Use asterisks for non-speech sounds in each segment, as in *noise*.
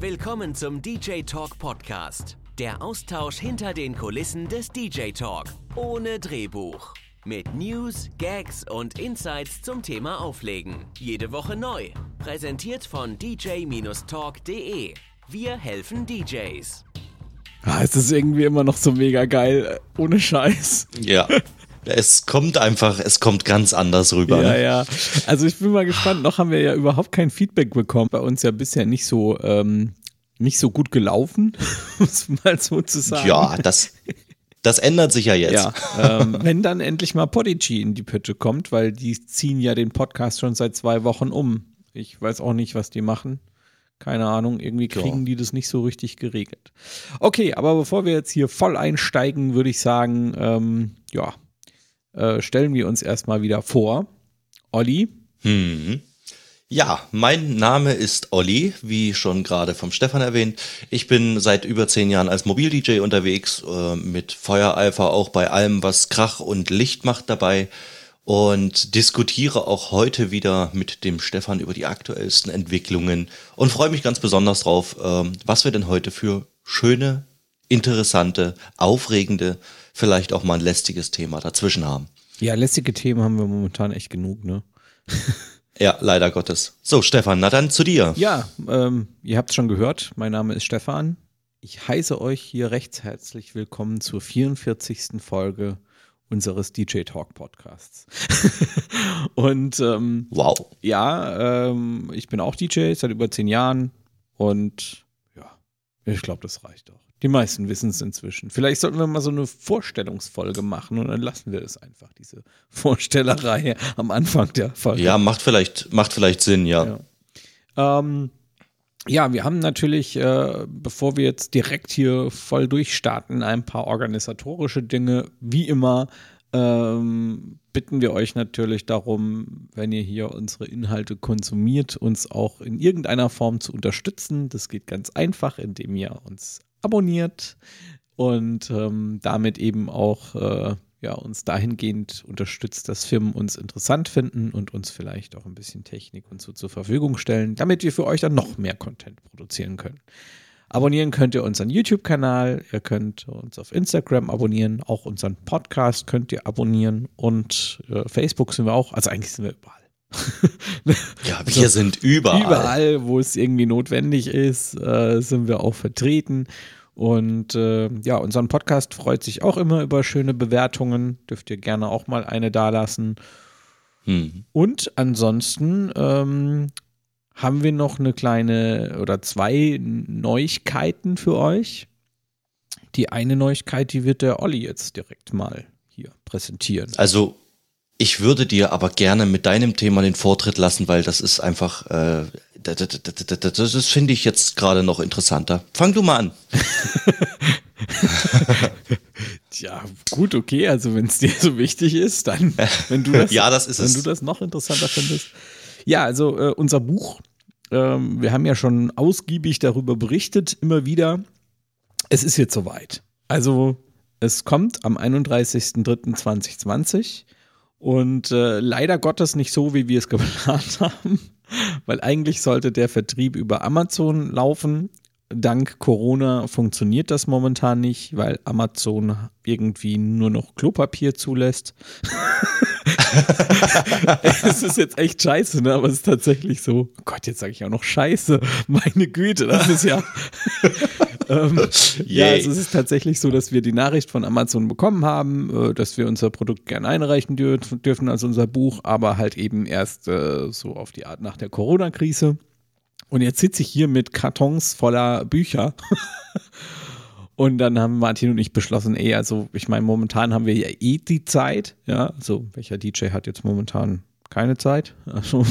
Willkommen zum DJ Talk Podcast. Der Austausch hinter den Kulissen des DJ Talk. Ohne Drehbuch. Mit News, Gags und Insights zum Thema Auflegen. Jede Woche neu. Präsentiert von dj-talk.de. Wir helfen DJs. Ah, es ist irgendwie immer noch so mega geil, ohne Scheiß. Ja. *laughs* Es kommt einfach, es kommt ganz anders rüber. Ja, ne? ja. Also ich bin mal gespannt. Noch haben wir ja überhaupt kein Feedback bekommen. Bei uns ja bisher nicht so, ähm, nicht so gut gelaufen, *laughs* muss man mal so zu sagen. Ja, das, das ändert sich ja jetzt. Ja, ähm, *laughs* wenn dann endlich mal Podigy in die Pütte kommt, weil die ziehen ja den Podcast schon seit zwei Wochen um. Ich weiß auch nicht, was die machen. Keine Ahnung, irgendwie kriegen Ja. die das nicht so richtig geregelt. Okay, aber bevor wir jetzt hier voll einsteigen, würde ich sagen, ähm, ja, äh, stellen wir uns erstmal wieder vor. Olli, Mhm. Ja, mein Name ist Olli, wie schon gerade vom Stefan erwähnt. Ich bin seit über zehn Jahren als Mobil-DJ unterwegs, äh, mit Feuereifer auch bei allem, was Krach und Licht macht dabei und diskutiere auch heute wieder mit dem Stefan über die aktuellsten Entwicklungen und freue mich ganz besonders drauf, ähm, was wir denn heute für schöne, interessante, aufregende, vielleicht auch mal ein lästiges Thema dazwischen haben. ja, lästige Themen haben wir momentan echt genug, ne? *laughs* Ja, leider Gottes. So, Stefan, na dann zu dir. Ja, ähm, ihr habt es schon gehört, mein Name ist Stefan. Ich heiße euch hier recht herzlich willkommen zur 44. Folge unseres DJ Talk Podcasts. *laughs* und ähm, Wow. ja, ähm, ich bin auch DJ seit über zehn Jahren und ja, ich glaube, das reicht auch. Die meisten wissen es inzwischen. Vielleicht sollten wir mal so eine Vorstellungsfolge machen und dann lassen wir es einfach, diese Vorstellerei am Anfang der Folge. Ja, macht vielleicht, macht vielleicht Sinn, ja. Ja. Ähm, ja, wir haben natürlich, äh, bevor wir jetzt direkt hier voll durchstarten, ein paar organisatorische Dinge. Wie immer ähm, bitten wir euch natürlich darum, wenn ihr hier unsere Inhalte konsumiert, uns auch in irgendeiner Form zu unterstützen. Das geht ganz einfach, indem ihr uns abonniert und ähm, damit eben auch äh, ja, uns dahingehend unterstützt, dass Firmen uns interessant finden und uns vielleicht auch ein bisschen Technik und so zur Verfügung stellen, damit wir für euch dann noch mehr Content produzieren können. Abonnieren könnt ihr unseren YouTube-Kanal, ihr könnt uns auf Instagram abonnieren, auch unseren Podcast könnt ihr abonnieren und äh, Facebook sind wir auch, also eigentlich sind wir überall. *laughs* Ja, wir sind überall. Überall, wo es irgendwie notwendig ist, äh, sind wir auch vertreten. Und äh, ja, unseren Podcast freut sich auch immer über schöne Bewertungen. Dürft ihr gerne auch mal eine dalassen. Hm. Und ansonsten ähm, haben wir noch eine kleine oder zwei Neuigkeiten für euch. Die eine Neuigkeit, die wird der Olli jetzt direkt mal hier präsentieren. Also, ich würde dir aber gerne mit deinem Thema den Vortritt lassen, weil das ist einfach, äh, das, das, das, finde ich jetzt gerade noch interessanter. Fang du mal an. *laughs* Tja, gut, okay, also wenn es dir so wichtig ist, dann, wenn du das, *laughs* Ja, das ist wenn es. du das noch interessanter findest. Ja, also äh, unser Buch, ähm, wir haben ja schon ausgiebig darüber berichtet, immer wieder. Es ist jetzt soweit. Also es kommt am 31.03.2020 und äh, leider Gottes nicht so, wie wir es *laughs* geplant haben, weil eigentlich sollte der Vertrieb über Amazon laufen. Dank Corona funktioniert das momentan nicht, weil Amazon irgendwie nur noch Klopapier zulässt. *laughs* es ist jetzt echt scheiße, ne? aber es ist tatsächlich so. Oh Gott, jetzt sage ich auch noch scheiße. Meine Güte, das ist ja. Ähm, *laughs* ja, also es ist tatsächlich so, dass wir die Nachricht von Amazon bekommen haben, äh, dass wir unser Produkt gerne einreichen dürfen, dürfen als unser Buch, aber halt eben erst äh, so auf die Art nach der Corona-Krise. Und jetzt sitze ich hier mit Kartons voller Bücher. *laughs* Und dann haben Martin und ich beschlossen, ey, also ich meine, momentan haben wir ja eh die Zeit, ja, also welcher DJ hat jetzt momentan keine Zeit? *laughs* Also,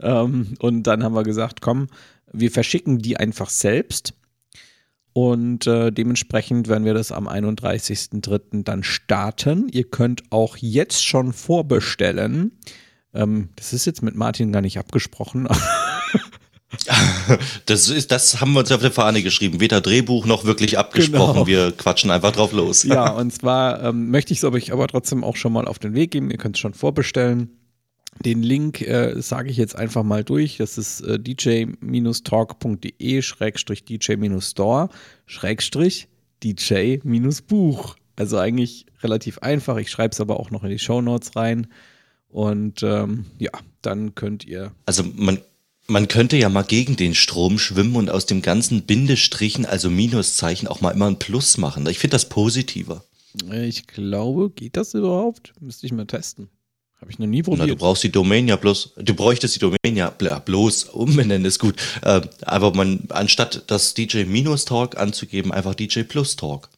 ähm, und dann haben wir gesagt, komm, wir verschicken die einfach selbst. Und äh, dementsprechend werden wir das am 31.03. dann starten. Ihr könnt auch jetzt schon vorbestellen. Ähm, das ist jetzt mit Martin gar nicht abgesprochen. *laughs* Das, ist, das haben wir uns auf der Fahne geschrieben. Weder Drehbuch noch wirklich abgesprochen. Genau. Wir quatschen einfach drauf los. ja, und zwar ähm, möchte ich es euch aber trotzdem auch schon mal auf den Weg geben. Ihr könnt es schon vorbestellen. Den Link äh, sage ich jetzt einfach mal durch. Das ist äh, dj-talk.de-dj-store DJ-Buch. Also eigentlich relativ einfach. Ich schreibe es aber auch noch in die Show Notes rein. Und ähm, ja, dann könnt ihr. Also man, man könnte ja mal gegen den Strom schwimmen und aus dem ganzen Bindestrichen, also Minuszeichen, auch mal immer ein Plus machen. Ich finde das positiver. Ich glaube, geht das überhaupt? Müsste ich mal testen. Habe ich noch nie probiert. Na, du brauchst die Domain ja bloß, du bräuchtest die Domain ja bloß umbenennen, ist gut. Äh, aber man, anstatt das DJ Minus Talk anzugeben, einfach DJ Plus Talk.de.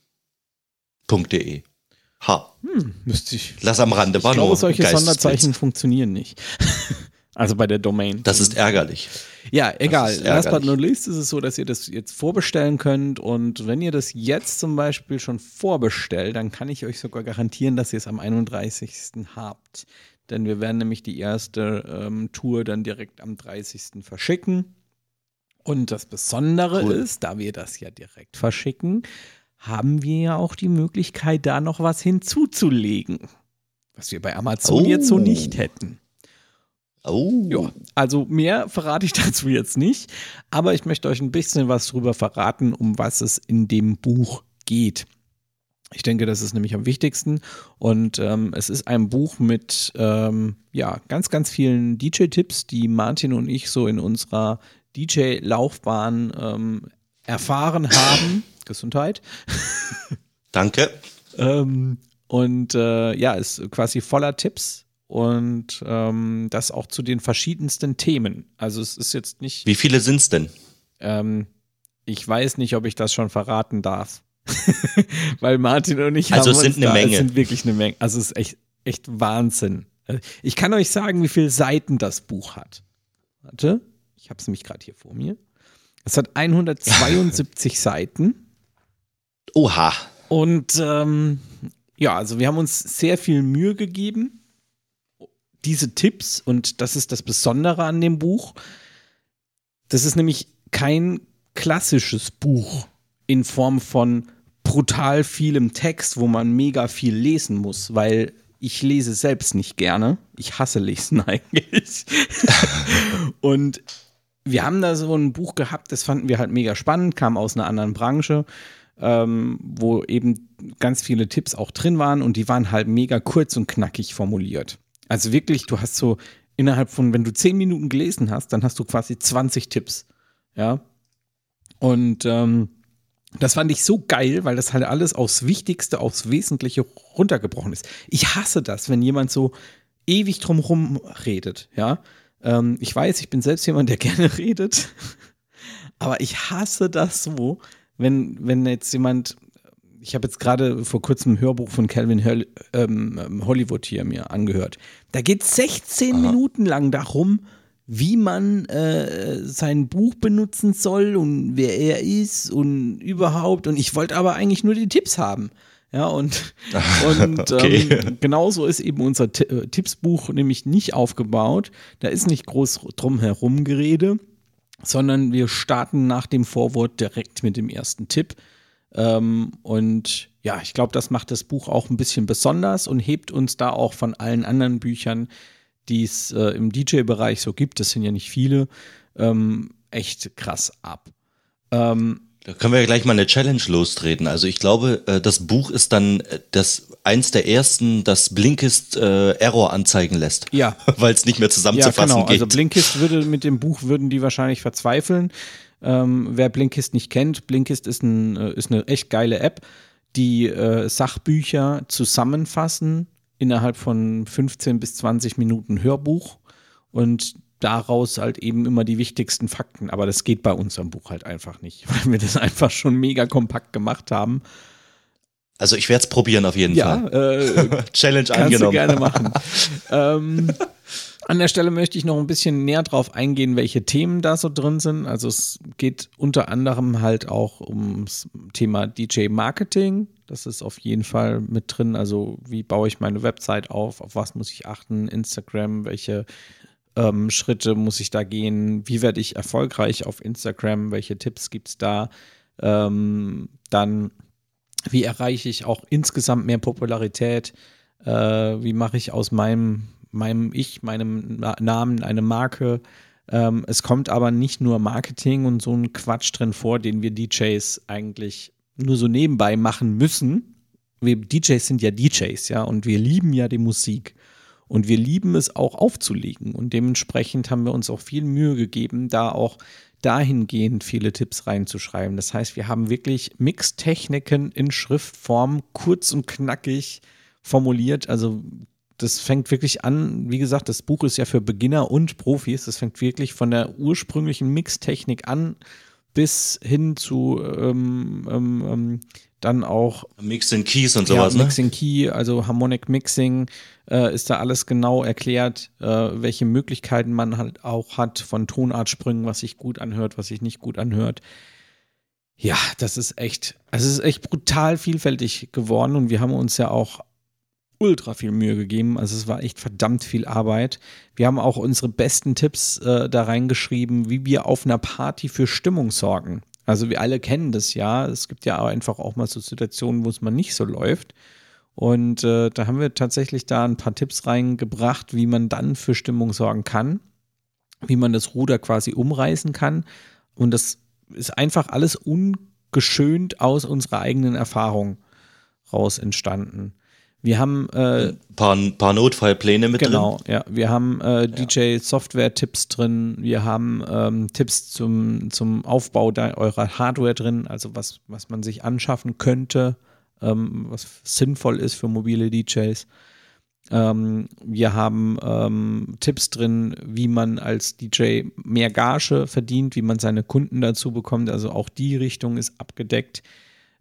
Ha. Hm, müsste ich. Lass am Rande, war ich glaube, solche Sonderzeichen funktionieren nicht. *laughs* also bei der Domain. Das ist ärgerlich. Ja, egal. Last but not least ist es so, dass ihr das jetzt vorbestellen könnt. Und wenn ihr das jetzt zum Beispiel schon vorbestellt, dann kann ich euch sogar garantieren, dass ihr es am 31. habt denn wir werden nämlich die erste ähm, Tour dann direkt am 30. verschicken. Und das Besondere cool. ist, da wir das ja direkt verschicken, haben wir ja auch die Möglichkeit, da noch was hinzuzulegen, was wir bei Amazon oh. jetzt so nicht hätten. Oh. Ja, also mehr verrate ich *laughs* dazu jetzt nicht, aber ich möchte euch ein bisschen was darüber verraten, um was es in dem Buch geht. Ich denke, das ist nämlich am wichtigsten. Und ähm, es ist ein Buch mit ähm, ja, ganz, ganz vielen DJ-Tipps, die Martin und ich so in unserer DJ-Laufbahn ähm, erfahren haben. *laughs* Gesundheit. Danke. Ähm, und äh, ja, ist quasi voller Tipps und ähm, das auch zu den verschiedensten Themen. Also es ist jetzt nicht. Wie viele sind es denn? Ähm, ich weiß nicht, ob ich das schon verraten darf. *laughs* Weil Martin und ich also haben es sind eine da, Menge. Es sind wirklich eine Menge. Also es ist echt, echt Wahnsinn. Ich kann euch sagen, wie viele Seiten das Buch hat. Warte, ich habe es nämlich gerade hier vor mir. Es hat 172 *laughs* Seiten. Oha. Und ähm, ja, also wir haben uns sehr viel Mühe gegeben. Diese Tipps, und das ist das Besondere an dem Buch, das ist nämlich kein klassisches Buch in Form von brutal vielem Text, wo man mega viel lesen muss, weil ich lese selbst nicht gerne. Ich hasse Lesen *laughs* eigentlich. *laughs* und wir haben da so ein Buch gehabt, das fanden wir halt mega spannend, kam aus einer anderen Branche, ähm, wo eben ganz viele Tipps auch drin waren und die waren halt mega kurz und knackig formuliert. Also wirklich, du hast so innerhalb von, wenn du zehn Minuten gelesen hast, dann hast du quasi 20 Tipps. Ja. Und ähm, das fand ich so geil, weil das halt alles aufs Wichtigste, aufs Wesentliche runtergebrochen ist. Ich hasse das, wenn jemand so ewig drumherum redet, ja. Ähm, ich weiß, ich bin selbst jemand, der *laughs* gerne redet, aber ich hasse das so, wenn, wenn jetzt jemand, ich habe jetzt gerade vor kurzem ein Hörbuch von Calvin Hol ähm, Hollywood hier mir angehört. Da geht 16 Aha. Minuten lang darum, wie man äh, sein Buch benutzen soll und wer er ist und überhaupt. Und ich wollte aber eigentlich nur die Tipps haben. Ja, und, *laughs* und okay. ähm, genauso ist eben unser T äh, Tippsbuch nämlich nicht aufgebaut. Da ist nicht groß drum herum Gerede, sondern wir starten nach dem Vorwort direkt mit dem ersten Tipp. Ähm, und ja, ich glaube, das macht das Buch auch ein bisschen besonders und hebt uns da auch von allen anderen Büchern die es äh, im DJ-Bereich so gibt, das sind ja nicht viele, ähm, echt krass ab. Ähm, da können wir ja gleich mal eine Challenge lostreten. Also ich glaube, äh, das Buch ist dann äh, das eins der ersten, das Blinkist äh, Error anzeigen lässt. Ja. *laughs* Weil es nicht mehr zusammenzufassen ja, genau. geht. Also Blinkist würde mit dem Buch würden die wahrscheinlich verzweifeln. Ähm, wer Blinkist nicht kennt, Blinkist ist, ein, äh, ist eine echt geile App, die äh, Sachbücher zusammenfassen innerhalb von 15 bis 20 Minuten Hörbuch und daraus halt eben immer die wichtigsten Fakten. Aber das geht bei unserem Buch halt einfach nicht, *laughs* weil wir das einfach schon mega kompakt gemacht haben. Also ich werde es probieren auf jeden ja, Fall. Äh, *laughs* Challenge kannst angenommen. Du gerne machen. *laughs* ähm, an der Stelle möchte ich noch ein bisschen näher drauf eingehen, welche Themen da so drin sind. Also es geht unter anderem halt auch ums Thema DJ Marketing. Das ist auf jeden Fall mit drin. Also wie baue ich meine Website auf? Auf was muss ich achten? Instagram, welche ähm, Schritte muss ich da gehen? Wie werde ich erfolgreich auf Instagram? Welche Tipps gibt es da? Ähm, dann, wie erreiche ich auch insgesamt mehr Popularität? Äh, wie mache ich aus meinem meinem Ich, meinem Namen eine Marke. Ähm, es kommt aber nicht nur Marketing und so ein Quatsch drin vor, den wir DJs eigentlich nur so nebenbei machen müssen. Wir DJs sind ja DJs, ja, und wir lieben ja die Musik. Und wir lieben es auch aufzulegen. Und dementsprechend haben wir uns auch viel Mühe gegeben, da auch dahingehend viele Tipps reinzuschreiben. Das heißt, wir haben wirklich Mixtechniken in Schriftform kurz und knackig formuliert. Also das fängt wirklich an, wie gesagt, das Buch ist ja für Beginner und Profis. Das fängt wirklich von der ursprünglichen Mixtechnik an bis hin zu ähm, ähm, ähm dann auch Mixing Keys und sowas, ja, Mixing ne? Key, also Harmonic Mixing, äh, ist da alles genau erklärt, äh, welche Möglichkeiten man halt auch hat von Tonartsprüngen, was sich gut anhört, was sich nicht gut anhört. Ja, das ist echt, also es ist echt brutal vielfältig geworden und wir haben uns ja auch ultra viel Mühe gegeben. Also es war echt verdammt viel Arbeit. Wir haben auch unsere besten Tipps äh, da reingeschrieben, wie wir auf einer Party für Stimmung sorgen. Also wir alle kennen das ja. Es gibt ja einfach auch mal so Situationen, wo es mal nicht so läuft. Und äh, da haben wir tatsächlich da ein paar Tipps reingebracht, wie man dann für Stimmung sorgen kann, wie man das Ruder quasi umreißen kann. Und das ist einfach alles ungeschönt aus unserer eigenen Erfahrung raus entstanden. Wir haben äh, ein paar, paar Notfallpläne mit genau, drin. Genau, ja. Wir haben äh, DJ-Software-Tipps drin. Wir haben ähm, Tipps zum, zum Aufbau eurer Hardware drin, also was, was man sich anschaffen könnte, ähm, was sinnvoll ist für mobile DJs. Ähm, wir haben ähm, Tipps drin, wie man als DJ mehr Gage verdient, wie man seine Kunden dazu bekommt. Also auch die Richtung ist abgedeckt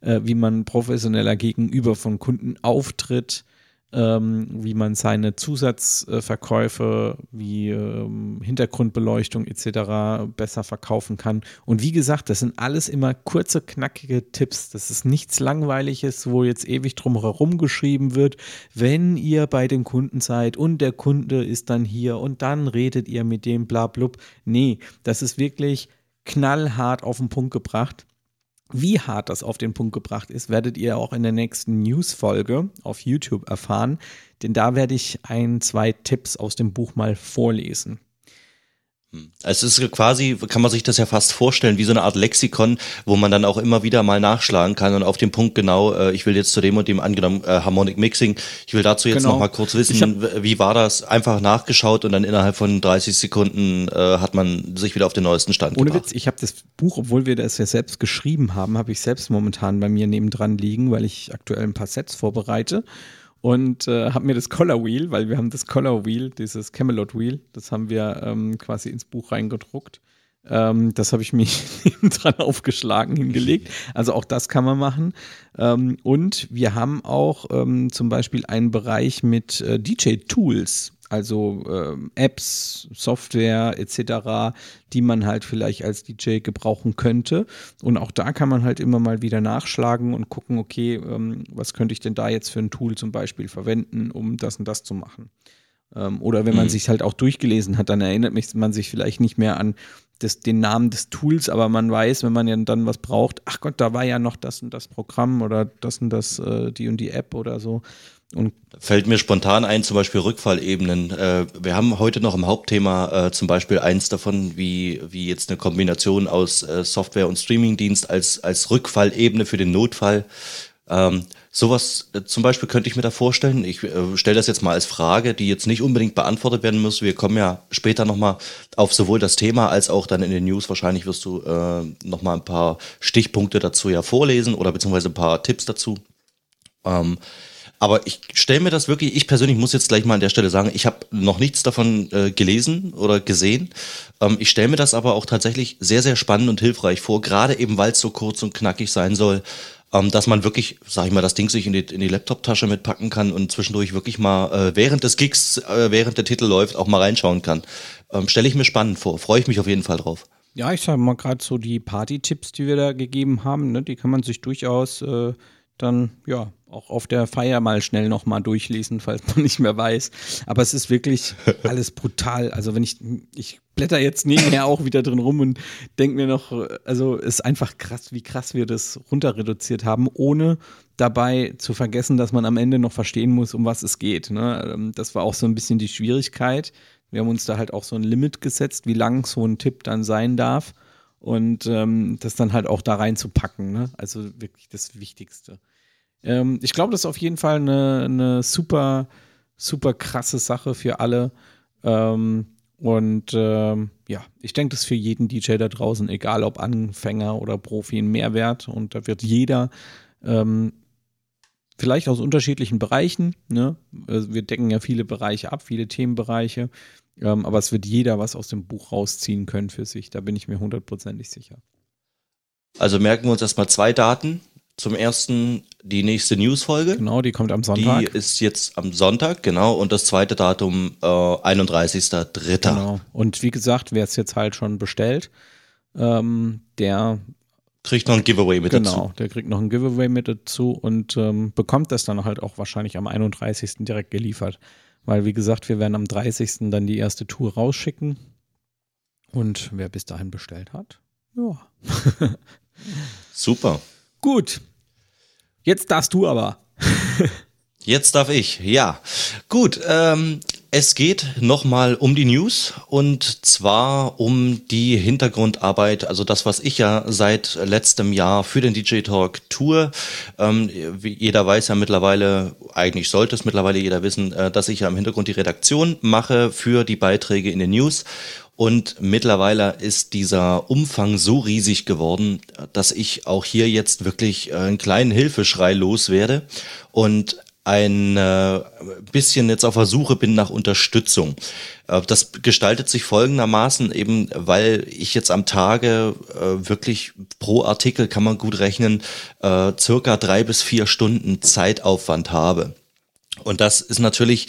äh, wie man professioneller gegenüber von Kunden auftritt, ähm, wie man seine Zusatzverkäufe wie ähm, Hintergrundbeleuchtung etc. besser verkaufen kann. Und wie gesagt, das sind alles immer kurze, knackige Tipps. Das ist nichts Langweiliges, wo jetzt ewig drum herum geschrieben wird, wenn ihr bei dem Kunden seid und der Kunde ist dann hier und dann redet ihr mit dem bla blub. Nee, das ist wirklich knallhart auf den Punkt gebracht. Wie hart das auf den Punkt gebracht ist, werdet ihr auch in der nächsten News-Folge auf YouTube erfahren, denn da werde ich ein, zwei Tipps aus dem Buch mal vorlesen. Es ist quasi, kann man sich das ja fast vorstellen, wie so eine Art Lexikon, wo man dann auch immer wieder mal nachschlagen kann und auf dem Punkt genau, äh, ich will jetzt zu dem und dem angenommen äh, Harmonic Mixing, ich will dazu jetzt genau. noch mal kurz wissen, hab, wie war das? Einfach nachgeschaut und dann innerhalb von 30 Sekunden äh, hat man sich wieder auf den neuesten Stand Ohne gebracht. Witz, ich habe das Buch, obwohl wir das ja selbst geschrieben haben, habe ich selbst momentan bei mir nebendran liegen, weil ich aktuell ein paar Sets vorbereite und äh, habe mir das Color Wheel, weil wir haben das Color Wheel, dieses Camelot Wheel, das haben wir ähm, quasi ins Buch reingedruckt. Ähm, das habe ich mich *laughs* dran aufgeschlagen, hingelegt. Also auch das kann man machen. Ähm, und wir haben auch ähm, zum Beispiel einen Bereich mit äh, DJ-Tools also äh, Apps, Software etc., die man halt vielleicht als DJ gebrauchen könnte. Und auch da kann man halt immer mal wieder nachschlagen und gucken, okay, ähm, was könnte ich denn da jetzt für ein Tool zum Beispiel verwenden, um das und das zu machen. Ähm, oder wenn man mhm. sich halt auch durchgelesen hat, dann erinnert man sich vielleicht nicht mehr an das, den Namen des Tools, aber man weiß, wenn man ja dann was braucht, ach Gott, da war ja noch das und das Programm oder das und das, äh, die und die App oder so. Und Fällt mir spontan ein, zum Beispiel Rückfallebenen. Äh, wir haben heute noch im Hauptthema äh, zum Beispiel eins davon, wie, wie jetzt eine Kombination aus äh, Software und Streamingdienst als, als Rückfallebene für den Notfall. Ähm, sowas äh, zum Beispiel könnte ich mir da vorstellen. Ich äh, stelle das jetzt mal als Frage, die jetzt nicht unbedingt beantwortet werden muss. Wir kommen ja später nochmal auf sowohl das Thema als auch dann in den News. Wahrscheinlich wirst du äh, nochmal ein paar Stichpunkte dazu ja vorlesen oder beziehungsweise ein paar Tipps dazu. Ähm, aber ich stelle mir das wirklich, ich persönlich muss jetzt gleich mal an der Stelle sagen, ich habe noch nichts davon äh, gelesen oder gesehen. Ähm, ich stelle mir das aber auch tatsächlich sehr, sehr spannend und hilfreich vor, gerade eben weil es so kurz und knackig sein soll, ähm, dass man wirklich, sag ich mal, das Ding sich in die, in die Laptop-Tasche mitpacken kann und zwischendurch wirklich mal äh, während des Gigs, äh, während der Titel läuft, auch mal reinschauen kann. Ähm, stelle ich mir spannend vor, freue ich mich auf jeden Fall drauf. Ja, ich sage mal gerade so die Party-Tipps, die wir da gegeben haben, ne, die kann man sich durchaus äh, dann ja auch auf der Feier mal schnell nochmal durchlesen, falls man nicht mehr weiß. Aber es ist wirklich *laughs* alles brutal. Also wenn ich, ich blätter jetzt nebenher auch wieder drin rum und denke mir noch, also ist einfach krass, wie krass wir das runter reduziert haben, ohne dabei zu vergessen, dass man am Ende noch verstehen muss, um was es geht. Ne? Ähm, das war auch so ein bisschen die Schwierigkeit. Wir haben uns da halt auch so ein Limit gesetzt, wie lang so ein Tipp dann sein darf und ähm, das dann halt auch da reinzupacken. Ne? Also wirklich das Wichtigste. Ähm, ich glaube, das ist auf jeden Fall eine, eine super, super krasse Sache für alle. Ähm, und ähm, ja, ich denke, das ist für jeden DJ da draußen, egal ob Anfänger oder Profi, ein Mehrwert. Und da wird jeder ähm, vielleicht aus unterschiedlichen Bereichen, ne? Also wir decken ja viele Bereiche ab, viele Themenbereiche. Ähm, aber es wird jeder was aus dem Buch rausziehen können für sich. Da bin ich mir hundertprozentig sicher. Also merken wir uns erstmal zwei Daten. Zum ersten die nächste Newsfolge. Genau, die kommt am Sonntag. Die ist jetzt am Sonntag, genau. Und das zweite Datum äh, 31.03. Genau. Und wie gesagt, wer es jetzt halt schon bestellt, ähm, der kriegt noch ein Giveaway mit genau, dazu. Genau, der kriegt noch ein Giveaway mit dazu und ähm, bekommt das dann halt auch wahrscheinlich am 31. direkt geliefert. Weil, wie gesagt, wir werden am 30. dann die erste Tour rausschicken. Und wer bis dahin bestellt hat, ja. Super. Gut. Jetzt darfst du aber. *laughs* Jetzt darf ich, ja. Gut, ähm, es geht nochmal um die News und zwar um die Hintergrundarbeit, also das, was ich ja seit letztem Jahr für den DJ Talk tue. Ähm, jeder weiß ja mittlerweile, eigentlich sollte es mittlerweile jeder wissen, äh, dass ich ja im Hintergrund die Redaktion mache für die Beiträge in den News. Und mittlerweile ist dieser Umfang so riesig geworden, dass ich auch hier jetzt wirklich äh, einen kleinen Hilfeschrei loswerde. Und ein äh, bisschen jetzt auf der Suche bin nach Unterstützung. Äh, das gestaltet sich folgendermaßen eben, weil ich jetzt am Tage äh, wirklich pro Artikel kann man gut rechnen, äh, circa drei bis vier Stunden Zeitaufwand habe. Und das ist natürlich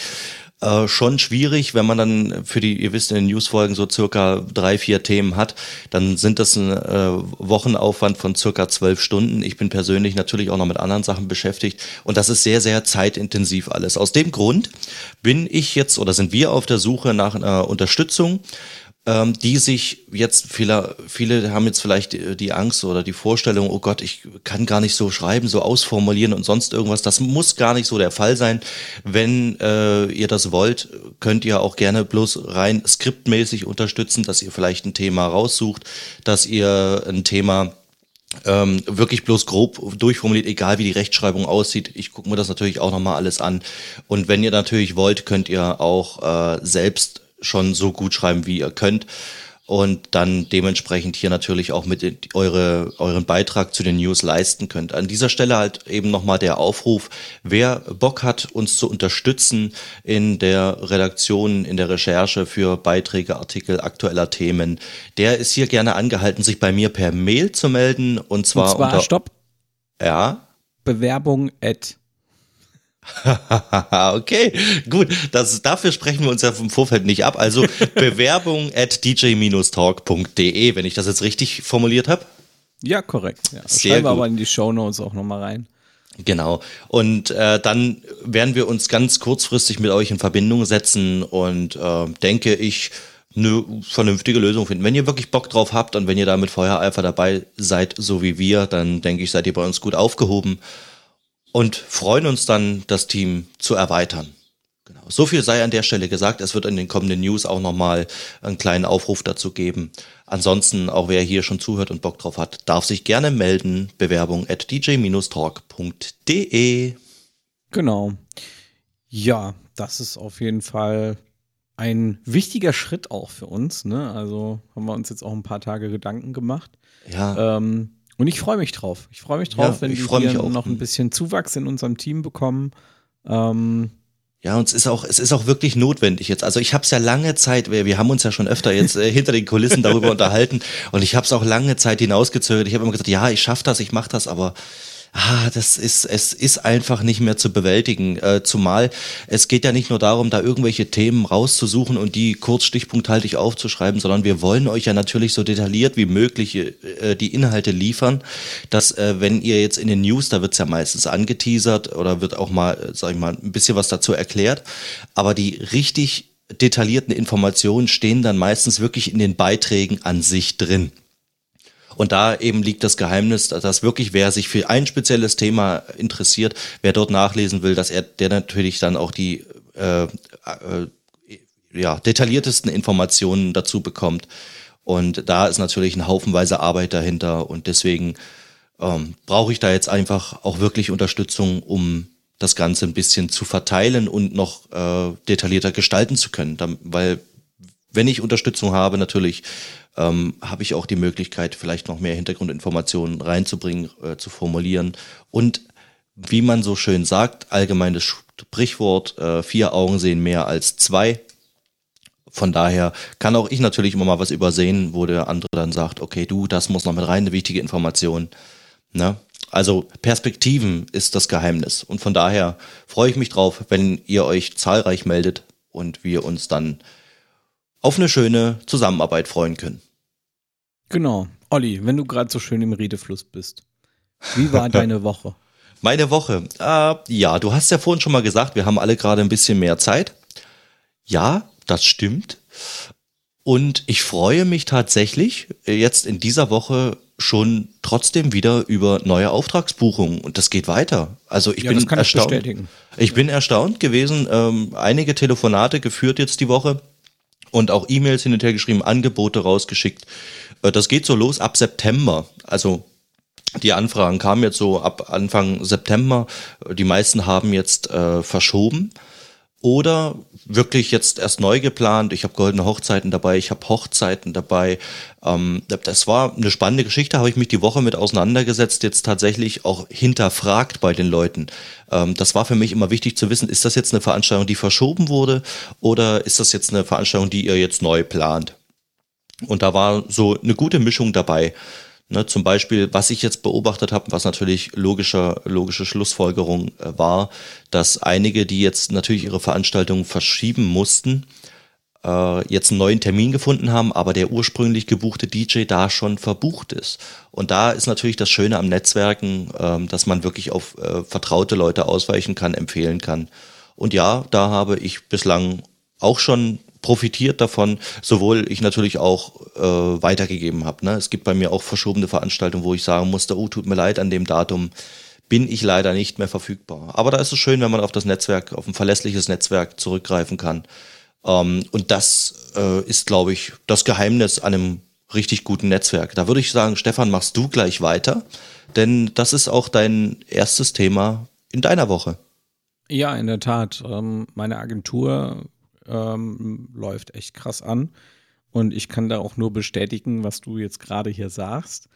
äh, schon schwierig, wenn man dann für die, ihr wisst, in den Newsfolgen so circa drei, vier Themen hat, dann sind das ein äh, Wochenaufwand von circa zwölf Stunden. Ich bin persönlich natürlich auch noch mit anderen Sachen beschäftigt und das ist sehr, sehr zeitintensiv alles. Aus dem Grund bin ich jetzt oder sind wir auf der Suche nach einer Unterstützung ähm, die sich jetzt, viele, viele haben jetzt vielleicht die, die, Angst oder die Vorstellung, oh Gott, ich kann gar nicht so schreiben, so ausformulieren und sonst irgendwas. Das muss gar nicht so der Fall sein. Wenn äh, ihr das wollt, könnt ihr auch gerne bloß rein skriptmäßig unterstützen, dass ihr vielleicht ein Thema raussucht, dass ihr ein Thema ähm, wirklich bloß grob durchformuliert, egal wie die Rechtschreibung aussieht. Ich gucke mir das natürlich auch nochmal alles an. Und wenn ihr natürlich wollt, könnt ihr auch äh, selbst schon so gut schreiben, wie ihr könnt. Und dann dementsprechend hier natürlich auch mit eure, euren Beitrag zu den News leisten könnt. An dieser Stelle halt eben nochmal der Aufruf, wer Bock hat, uns zu unterstützen in der Redaktion, in der Recherche für Beiträge, Artikel aktueller Themen, der ist hier gerne angehalten, sich bei mir per Mail zu melden. Und zwar, und zwar unter, Stopp. Ja. Bewerbung at *laughs* okay, gut. Das, dafür sprechen wir uns ja vom Vorfeld nicht ab. Also *laughs* Bewerbung at dj-talk.de, wenn ich das jetzt richtig formuliert habe. Ja, korrekt. Ja. Sehr Schreiben wir aber in die Show Notes auch nochmal rein. Genau. Und äh, dann werden wir uns ganz kurzfristig mit euch in Verbindung setzen und äh, denke ich, eine vernünftige Lösung finden. Wenn ihr wirklich Bock drauf habt und wenn ihr da mit Feuereifer dabei seid, so wie wir, dann denke ich, seid ihr bei uns gut aufgehoben und freuen uns dann, das Team zu erweitern. Genau. So viel sei an der Stelle gesagt. Es wird in den kommenden News auch nochmal einen kleinen Aufruf dazu geben. Ansonsten, auch wer hier schon zuhört und Bock drauf hat, darf sich gerne melden. Bewerbung at dj-talk.de. Genau. Ja, das ist auf jeden Fall ein wichtiger Schritt auch für uns. Ne? Also haben wir uns jetzt auch ein paar Tage Gedanken gemacht. Ja. Ähm, und ich freue mich drauf. Ich freue mich drauf, ja, wenn wir hier noch ein bisschen Zuwachs in unserem Team bekommen. Ähm, ja, und es ist auch, es ist auch wirklich notwendig jetzt. Also ich habe es ja lange Zeit, wir, wir haben uns ja schon öfter jetzt äh, hinter den Kulissen darüber *laughs* unterhalten und ich habe es auch lange Zeit hinausgezögert. Ich habe immer gesagt, ja, ich schaffe das, ich mache das, aber ah, das ist, es ist einfach nicht mehr zu bewältigen. Äh, zumal es geht ja nicht nur darum, da irgendwelche Themen rauszusuchen und die kurz stichpunkthaltig aufzuschreiben, sondern wir wollen euch ja natürlich so detailliert wie möglich äh, die Inhalte liefern, dass äh, wenn ihr jetzt in den News, da wird's ja meistens angeteasert oder wird auch mal, äh, sag ich mal, ein bisschen was dazu erklärt, aber die richtig detaillierten Informationen stehen dann meistens wirklich in den Beiträgen an sich drin. Und da eben liegt das Geheimnis, dass wirklich wer sich für ein spezielles Thema interessiert, wer dort nachlesen will, dass er der natürlich dann auch die äh, äh, ja, detailliertesten Informationen dazu bekommt. Und da ist natürlich ein Haufenweise Arbeit dahinter und deswegen ähm, brauche ich da jetzt einfach auch wirklich Unterstützung, um das Ganze ein bisschen zu verteilen und noch äh, detaillierter gestalten zu können. Da, weil wenn ich Unterstützung habe, natürlich ähm, habe ich auch die Möglichkeit, vielleicht noch mehr Hintergrundinformationen reinzubringen, äh, zu formulieren. Und wie man so schön sagt, allgemeines Sprichwort, äh, vier Augen sehen mehr als zwei. Von daher kann auch ich natürlich immer mal was übersehen, wo der andere dann sagt, okay, du, das muss noch mit rein, eine wichtige Information. Ne? Also Perspektiven ist das Geheimnis. Und von daher freue ich mich drauf, wenn ihr euch zahlreich meldet und wir uns dann auf eine schöne Zusammenarbeit freuen können. Genau. Olli, wenn du gerade so schön im Redefluss bist, wie war *laughs* deine Woche? Meine Woche. Äh, ja, du hast ja vorhin schon mal gesagt, wir haben alle gerade ein bisschen mehr Zeit. Ja, das stimmt. Und ich freue mich tatsächlich jetzt in dieser Woche schon trotzdem wieder über neue Auftragsbuchungen und das geht weiter. Also ich ja, bin erstaunt. Ich, ich bin erstaunt gewesen. Ähm, einige Telefonate geführt jetzt die Woche und auch E-Mails hin und her geschrieben, Angebote rausgeschickt. Äh, das geht so los ab September. Also die Anfragen kamen jetzt so ab Anfang September. Die meisten haben jetzt äh, verschoben oder wirklich jetzt erst neu geplant. Ich habe goldene Hochzeiten dabei, ich habe Hochzeiten dabei. Ähm, das war eine spannende Geschichte, habe ich mich die Woche mit auseinandergesetzt, jetzt tatsächlich auch hinterfragt bei den Leuten. Ähm, das war für mich immer wichtig zu wissen, ist das jetzt eine Veranstaltung, die verschoben wurde oder ist das jetzt eine Veranstaltung, die ihr jetzt neu plant? Und da war so eine gute Mischung dabei. Ne, zum Beispiel, was ich jetzt beobachtet habe, was natürlich logischer, logische Schlussfolgerung äh, war, dass einige, die jetzt natürlich ihre Veranstaltungen verschieben mussten, äh, jetzt einen neuen Termin gefunden haben, aber der ursprünglich gebuchte DJ da schon verbucht ist. Und da ist natürlich das Schöne am Netzwerken, äh, dass man wirklich auf äh, vertraute Leute ausweichen kann, empfehlen kann. Und ja, da habe ich bislang auch schon profitiert davon, sowohl ich natürlich auch äh, weitergegeben habe. Ne? Es gibt bei mir auch verschobene Veranstaltungen, wo ich sagen musste, oh, tut mir leid, an dem Datum bin ich leider nicht mehr verfügbar. Aber da ist es schön, wenn man auf das Netzwerk, auf ein verlässliches Netzwerk zurückgreifen kann. Ähm, und das äh, ist, glaube ich, das Geheimnis an einem richtig guten Netzwerk. Da würde ich sagen, Stefan, machst du gleich weiter, denn das ist auch dein erstes Thema in deiner Woche. Ja, in der Tat. Ähm, meine Agentur ähm, läuft echt krass an. Und ich kann da auch nur bestätigen, was du jetzt gerade hier sagst.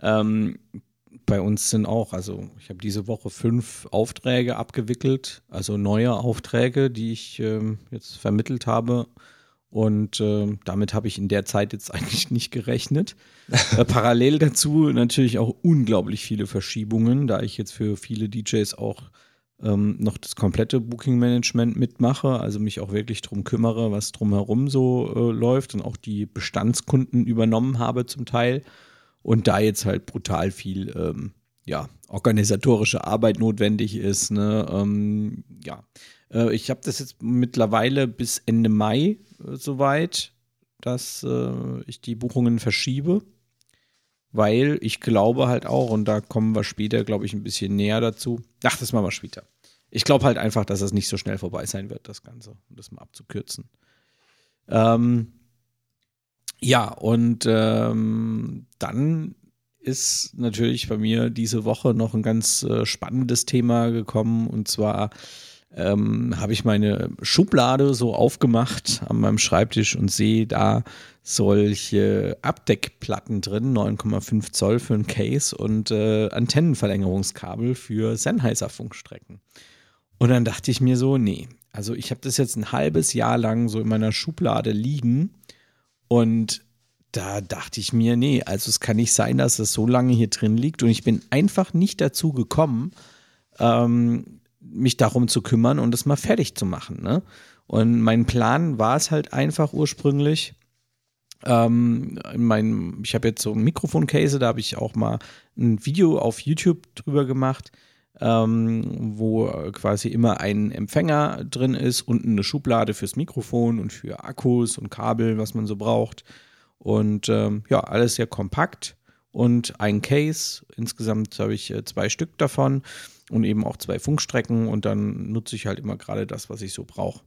Ähm, bei uns sind auch, also ich habe diese Woche fünf Aufträge abgewickelt, also neue Aufträge, die ich ähm, jetzt vermittelt habe. Und äh, damit habe ich in der Zeit jetzt *laughs* eigentlich nicht gerechnet. äh, parallel dazu natürlich auch unglaublich viele Verschiebungen, da ich jetzt für viele DJs auch ähm, noch das komplette Booking-Management mitmache, also mich auch wirklich darum kümmere, was drumherum so äh, läuft und auch die Bestandskunden übernommen habe zum Teil. Und da jetzt halt brutal viel ähm, ja, organisatorische Arbeit notwendig ist. Ne? Ähm, ja, äh, ich habe das jetzt mittlerweile bis Ende Mai äh, soweit, dass äh, ich die Buchungen verschiebe weil ich glaube halt auch, und da kommen wir später, glaube ich, ein bisschen näher dazu. Ach, das machen wir später. Ich glaube halt einfach, dass es nicht so schnell vorbei sein wird, das Ganze, um das mal abzukürzen. Ähm, ja, und ähm, dann ist natürlich bei mir diese Woche noch ein ganz äh, spannendes Thema gekommen und zwar ähm, habe ich meine Schublade so aufgemacht an meinem Schreibtisch und sehe da solche Abdeckplatten drin, 9,5 Zoll für ein Case und äh, Antennenverlängerungskabel für Sennheiser-Funkstrecken. Und dann dachte ich mir so, nee, also ich habe das jetzt ein halbes Jahr lang so in meiner Schublade liegen und da dachte ich mir, nee, also es kann nicht sein, dass es so lange hier drin liegt und ich bin einfach nicht dazu gekommen, ähm, mich darum zu kümmern und es mal fertig zu machen. Ne? Und mein Plan war es halt einfach ursprünglich. Ähm, mein, ich habe jetzt so ein Mikrofon-Case, da habe ich auch mal ein Video auf YouTube drüber gemacht, ähm, wo quasi immer ein Empfänger drin ist, unten eine Schublade fürs Mikrofon und für Akkus und Kabel, was man so braucht. Und ähm, ja, alles sehr kompakt und ein Case. Insgesamt habe ich äh, zwei Stück davon und eben auch zwei Funkstrecken und dann nutze ich halt immer gerade das, was ich so brauche.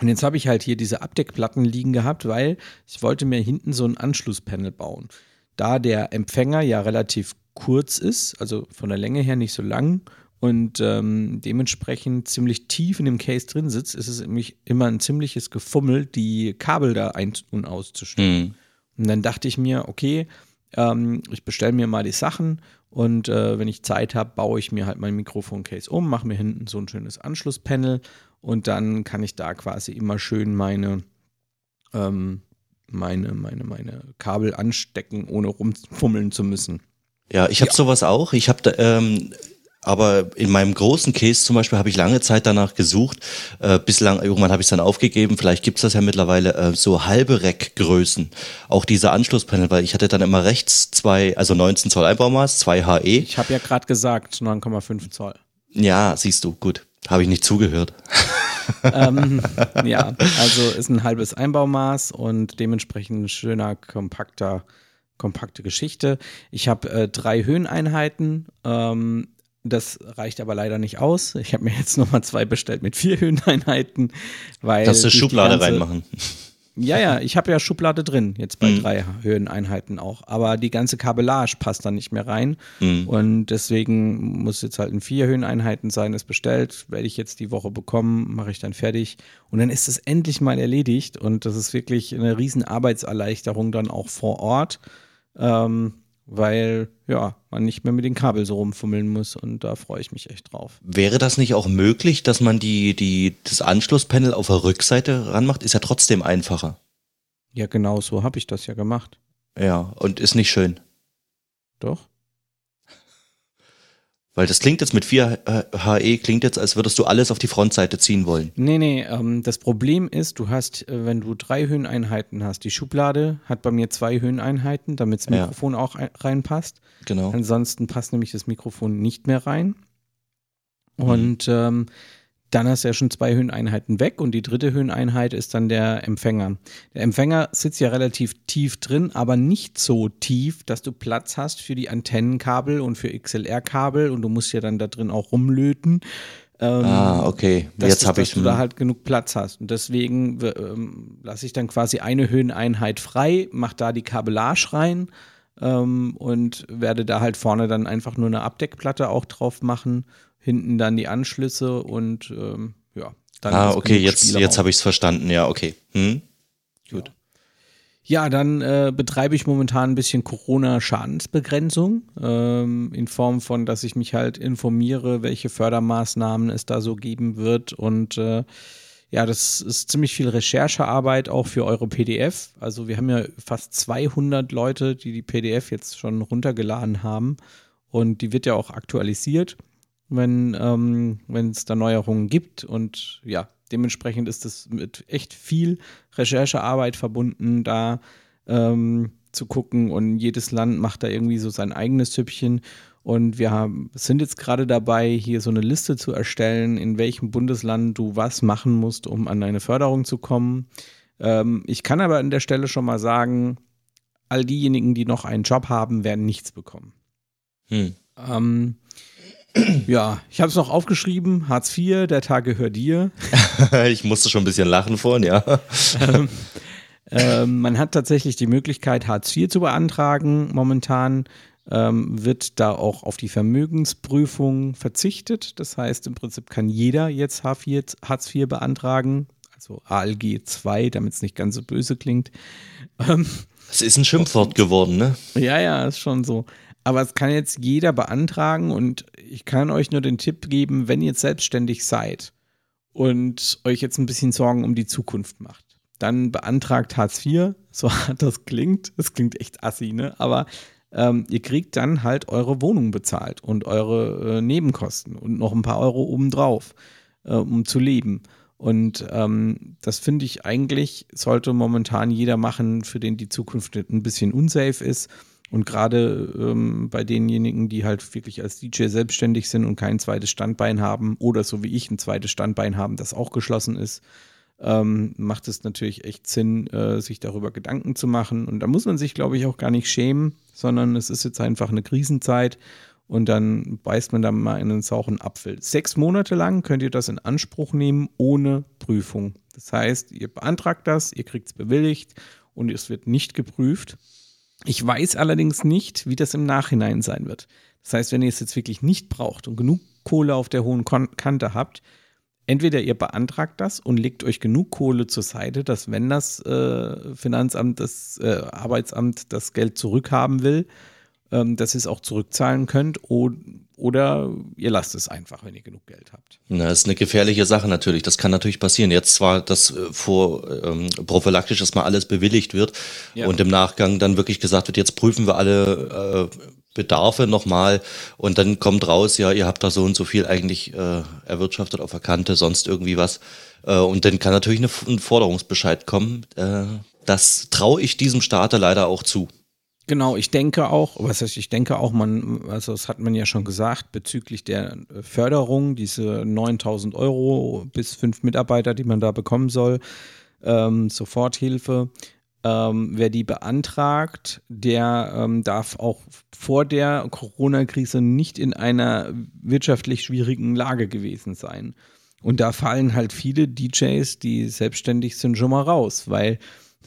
Und jetzt habe ich halt hier diese Abdeckplatten liegen gehabt, weil ich wollte mir hinten so ein Anschlusspanel bauen. Da der Empfänger ja relativ kurz ist, also von der Länge her nicht so lang und ähm, dementsprechend ziemlich tief in dem Case drin sitzt, ist es nämlich immer ein ziemliches Gefummel, die Kabel da ein- und auszustellen. Mhm. Und dann dachte ich mir, okay, ähm, ich bestelle mir mal die Sachen und äh, wenn ich Zeit habe, baue ich mir halt mein Mikrofon-Case um, mache mir hinten so ein schönes Anschlusspanel und dann kann ich da quasi immer schön meine, ähm, meine, meine, meine Kabel anstecken, ohne rumfummeln zu müssen. Ja, ich habe ja. sowas auch. Ich habe ähm, aber in meinem großen Case zum Beispiel habe ich lange Zeit danach gesucht. Äh, bislang, irgendwann habe ich es dann aufgegeben. Vielleicht gibt es das ja mittlerweile äh, so halbe Rack-Größen. Auch diese Anschlusspanel, weil ich hatte dann immer rechts zwei, also 19 Zoll Einbaumaß, zwei HE. Ich habe ja gerade gesagt 9,5 Zoll. Ja, siehst du, gut. Habe ich nicht zugehört. *laughs* ähm, *laughs* ja, also ist ein halbes Einbaumaß und dementsprechend ein schöner, kompakter, kompakte Geschichte. Ich habe äh, drei Höheneinheiten. Ähm, das reicht aber leider nicht aus. Ich habe mir jetzt nochmal zwei bestellt mit vier Höheneinheiten, weil. Dass du Schublade ganze, reinmachen. Ja, ja, ich habe ja Schublade drin, jetzt bei mhm. drei Höheneinheiten auch. Aber die ganze Kabellage passt dann nicht mehr rein. Mhm. Und deswegen muss jetzt halt in vier Höheneinheiten sein, ist bestellt, werde ich jetzt die Woche bekommen, mache ich dann fertig. Und dann ist es endlich mal erledigt. Und das ist wirklich eine riesen Arbeitserleichterung dann auch vor Ort. Ähm, weil ja, man nicht mehr mit den Kabel so rumfummeln muss und da freue ich mich echt drauf. Wäre das nicht auch möglich, dass man die, die, das Anschlusspanel auf der Rückseite ranmacht? Ist ja trotzdem einfacher. Ja, genau so habe ich das ja gemacht. Ja, und ist nicht schön. Doch. Weil das klingt jetzt mit 4 HE, klingt jetzt, als würdest du alles auf die Frontseite ziehen wollen. Nee, nee, ähm, das Problem ist, du hast, äh, wenn du drei Höheneinheiten hast, die Schublade hat bei mir zwei Höheneinheiten, damit das Mikrofon ja. auch reinpasst. Genau. Ansonsten passt nämlich das Mikrofon nicht mehr rein. Mhm. Und ähm, dann hast du ja schon zwei Höheneinheiten weg und die dritte Höheneinheit ist dann der Empfänger. Der Empfänger sitzt ja relativ tief drin, aber nicht so tief, dass du Platz hast für die Antennenkabel und für XLR-Kabel und du musst ja dann da drin auch rumlöten. Ähm, ah, okay. Jetzt habe ich. Dass du da halt genug Platz hast. Und deswegen ähm, lasse ich dann quasi eine Höheneinheit frei, mache da die Kabellage rein ähm, und werde da halt vorne dann einfach nur eine Abdeckplatte auch drauf machen hinten dann die Anschlüsse und ähm, ja. Dann ah, okay, jetzt, jetzt habe ich es verstanden, ja, okay. Hm? Gut. Ja, dann äh, betreibe ich momentan ein bisschen Corona-Schadensbegrenzung ähm, in Form von, dass ich mich halt informiere, welche Fördermaßnahmen es da so geben wird. Und äh, ja, das ist ziemlich viel Recherchearbeit auch für eure PDF. Also wir haben ja fast 200 Leute, die die PDF jetzt schon runtergeladen haben. Und die wird ja auch aktualisiert wenn ähm, es da Neuerungen gibt. Und ja, dementsprechend ist es mit echt viel Recherchearbeit verbunden, da ähm, zu gucken. Und jedes Land macht da irgendwie so sein eigenes Süppchen. Und wir haben, sind jetzt gerade dabei, hier so eine Liste zu erstellen, in welchem Bundesland du was machen musst, um an eine Förderung zu kommen. Ähm, ich kann aber an der Stelle schon mal sagen, all diejenigen, die noch einen Job haben, werden nichts bekommen. Hm. Ähm, ja, ich habe es noch aufgeschrieben. Hartz IV, der Tag gehört dir. *laughs* ich musste schon ein bisschen lachen vorhin, ja. ähm, *laughs* ähm, man hat tatsächlich die Möglichkeit, Hartz IV zu beantragen. Momentan ähm, wird da auch auf die Vermögensprüfung verzichtet. Das heißt, im Prinzip kann jeder jetzt Hartz IV beantragen. Also ALG 2, damit es nicht ganz so böse klingt. Ähm, es ist ein Schimpfwort geworden, ne? Ja, ja, ist schon so. Aber es kann jetzt jeder beantragen und ich kann euch nur den Tipp geben, wenn ihr selbstständig seid und euch jetzt ein bisschen Sorgen um die Zukunft macht, dann beantragt Hartz IV, so *laughs* hart das klingt, das klingt echt assi, ne? aber ähm, ihr kriegt dann halt eure Wohnung bezahlt und eure äh, Nebenkosten und noch ein paar Euro obendrauf, äh, um zu leben. Und ähm, das finde ich eigentlich, sollte momentan jeder machen, für den die Zukunft ein bisschen unsafe ist. Und gerade ähm, bei denjenigen, die halt wirklich als DJ selbstständig sind und kein zweites Standbein haben oder so wie ich ein zweites Standbein haben, das auch geschlossen ist, ähm, macht es natürlich echt Sinn, äh, sich darüber Gedanken zu machen. Und da muss man sich, glaube ich, auch gar nicht schämen, sondern es ist jetzt einfach eine Krisenzeit und dann beißt man da mal in einen sauren Apfel. Sechs Monate lang könnt ihr das in Anspruch nehmen ohne Prüfung. Das heißt, ihr beantragt das, ihr kriegt es bewilligt und es wird nicht geprüft. Ich weiß allerdings nicht, wie das im Nachhinein sein wird. Das heißt, wenn ihr es jetzt wirklich nicht braucht und genug Kohle auf der hohen Kante habt, entweder ihr beantragt das und legt euch genug Kohle zur Seite, dass wenn das äh, Finanzamt, das äh, Arbeitsamt das Geld zurückhaben will, ähm, dass ihr es auch zurückzahlen könnt oder ihr lasst es einfach, wenn ihr genug Geld habt. Na, das ist eine gefährliche Sache natürlich. Das kann natürlich passieren. Jetzt zwar, dass äh, vor ähm, prophylaktisch erstmal alles bewilligt wird ja. und im Nachgang dann wirklich gesagt wird, jetzt prüfen wir alle äh, Bedarfe nochmal und dann kommt raus, ja, ihr habt da so und so viel eigentlich äh, erwirtschaftet auf der Kante, sonst irgendwie was. Äh, und dann kann natürlich eine, ein Forderungsbescheid kommen. Äh, das traue ich diesem Staate leider auch zu. Genau, ich denke auch, was heißt, ich denke auch, man, also das hat man ja schon gesagt, bezüglich der Förderung, diese 9000 Euro bis fünf Mitarbeiter, die man da bekommen soll, ähm, Soforthilfe, ähm, wer die beantragt, der ähm, darf auch vor der Corona-Krise nicht in einer wirtschaftlich schwierigen Lage gewesen sein. Und da fallen halt viele DJs, die selbstständig sind, schon mal raus, weil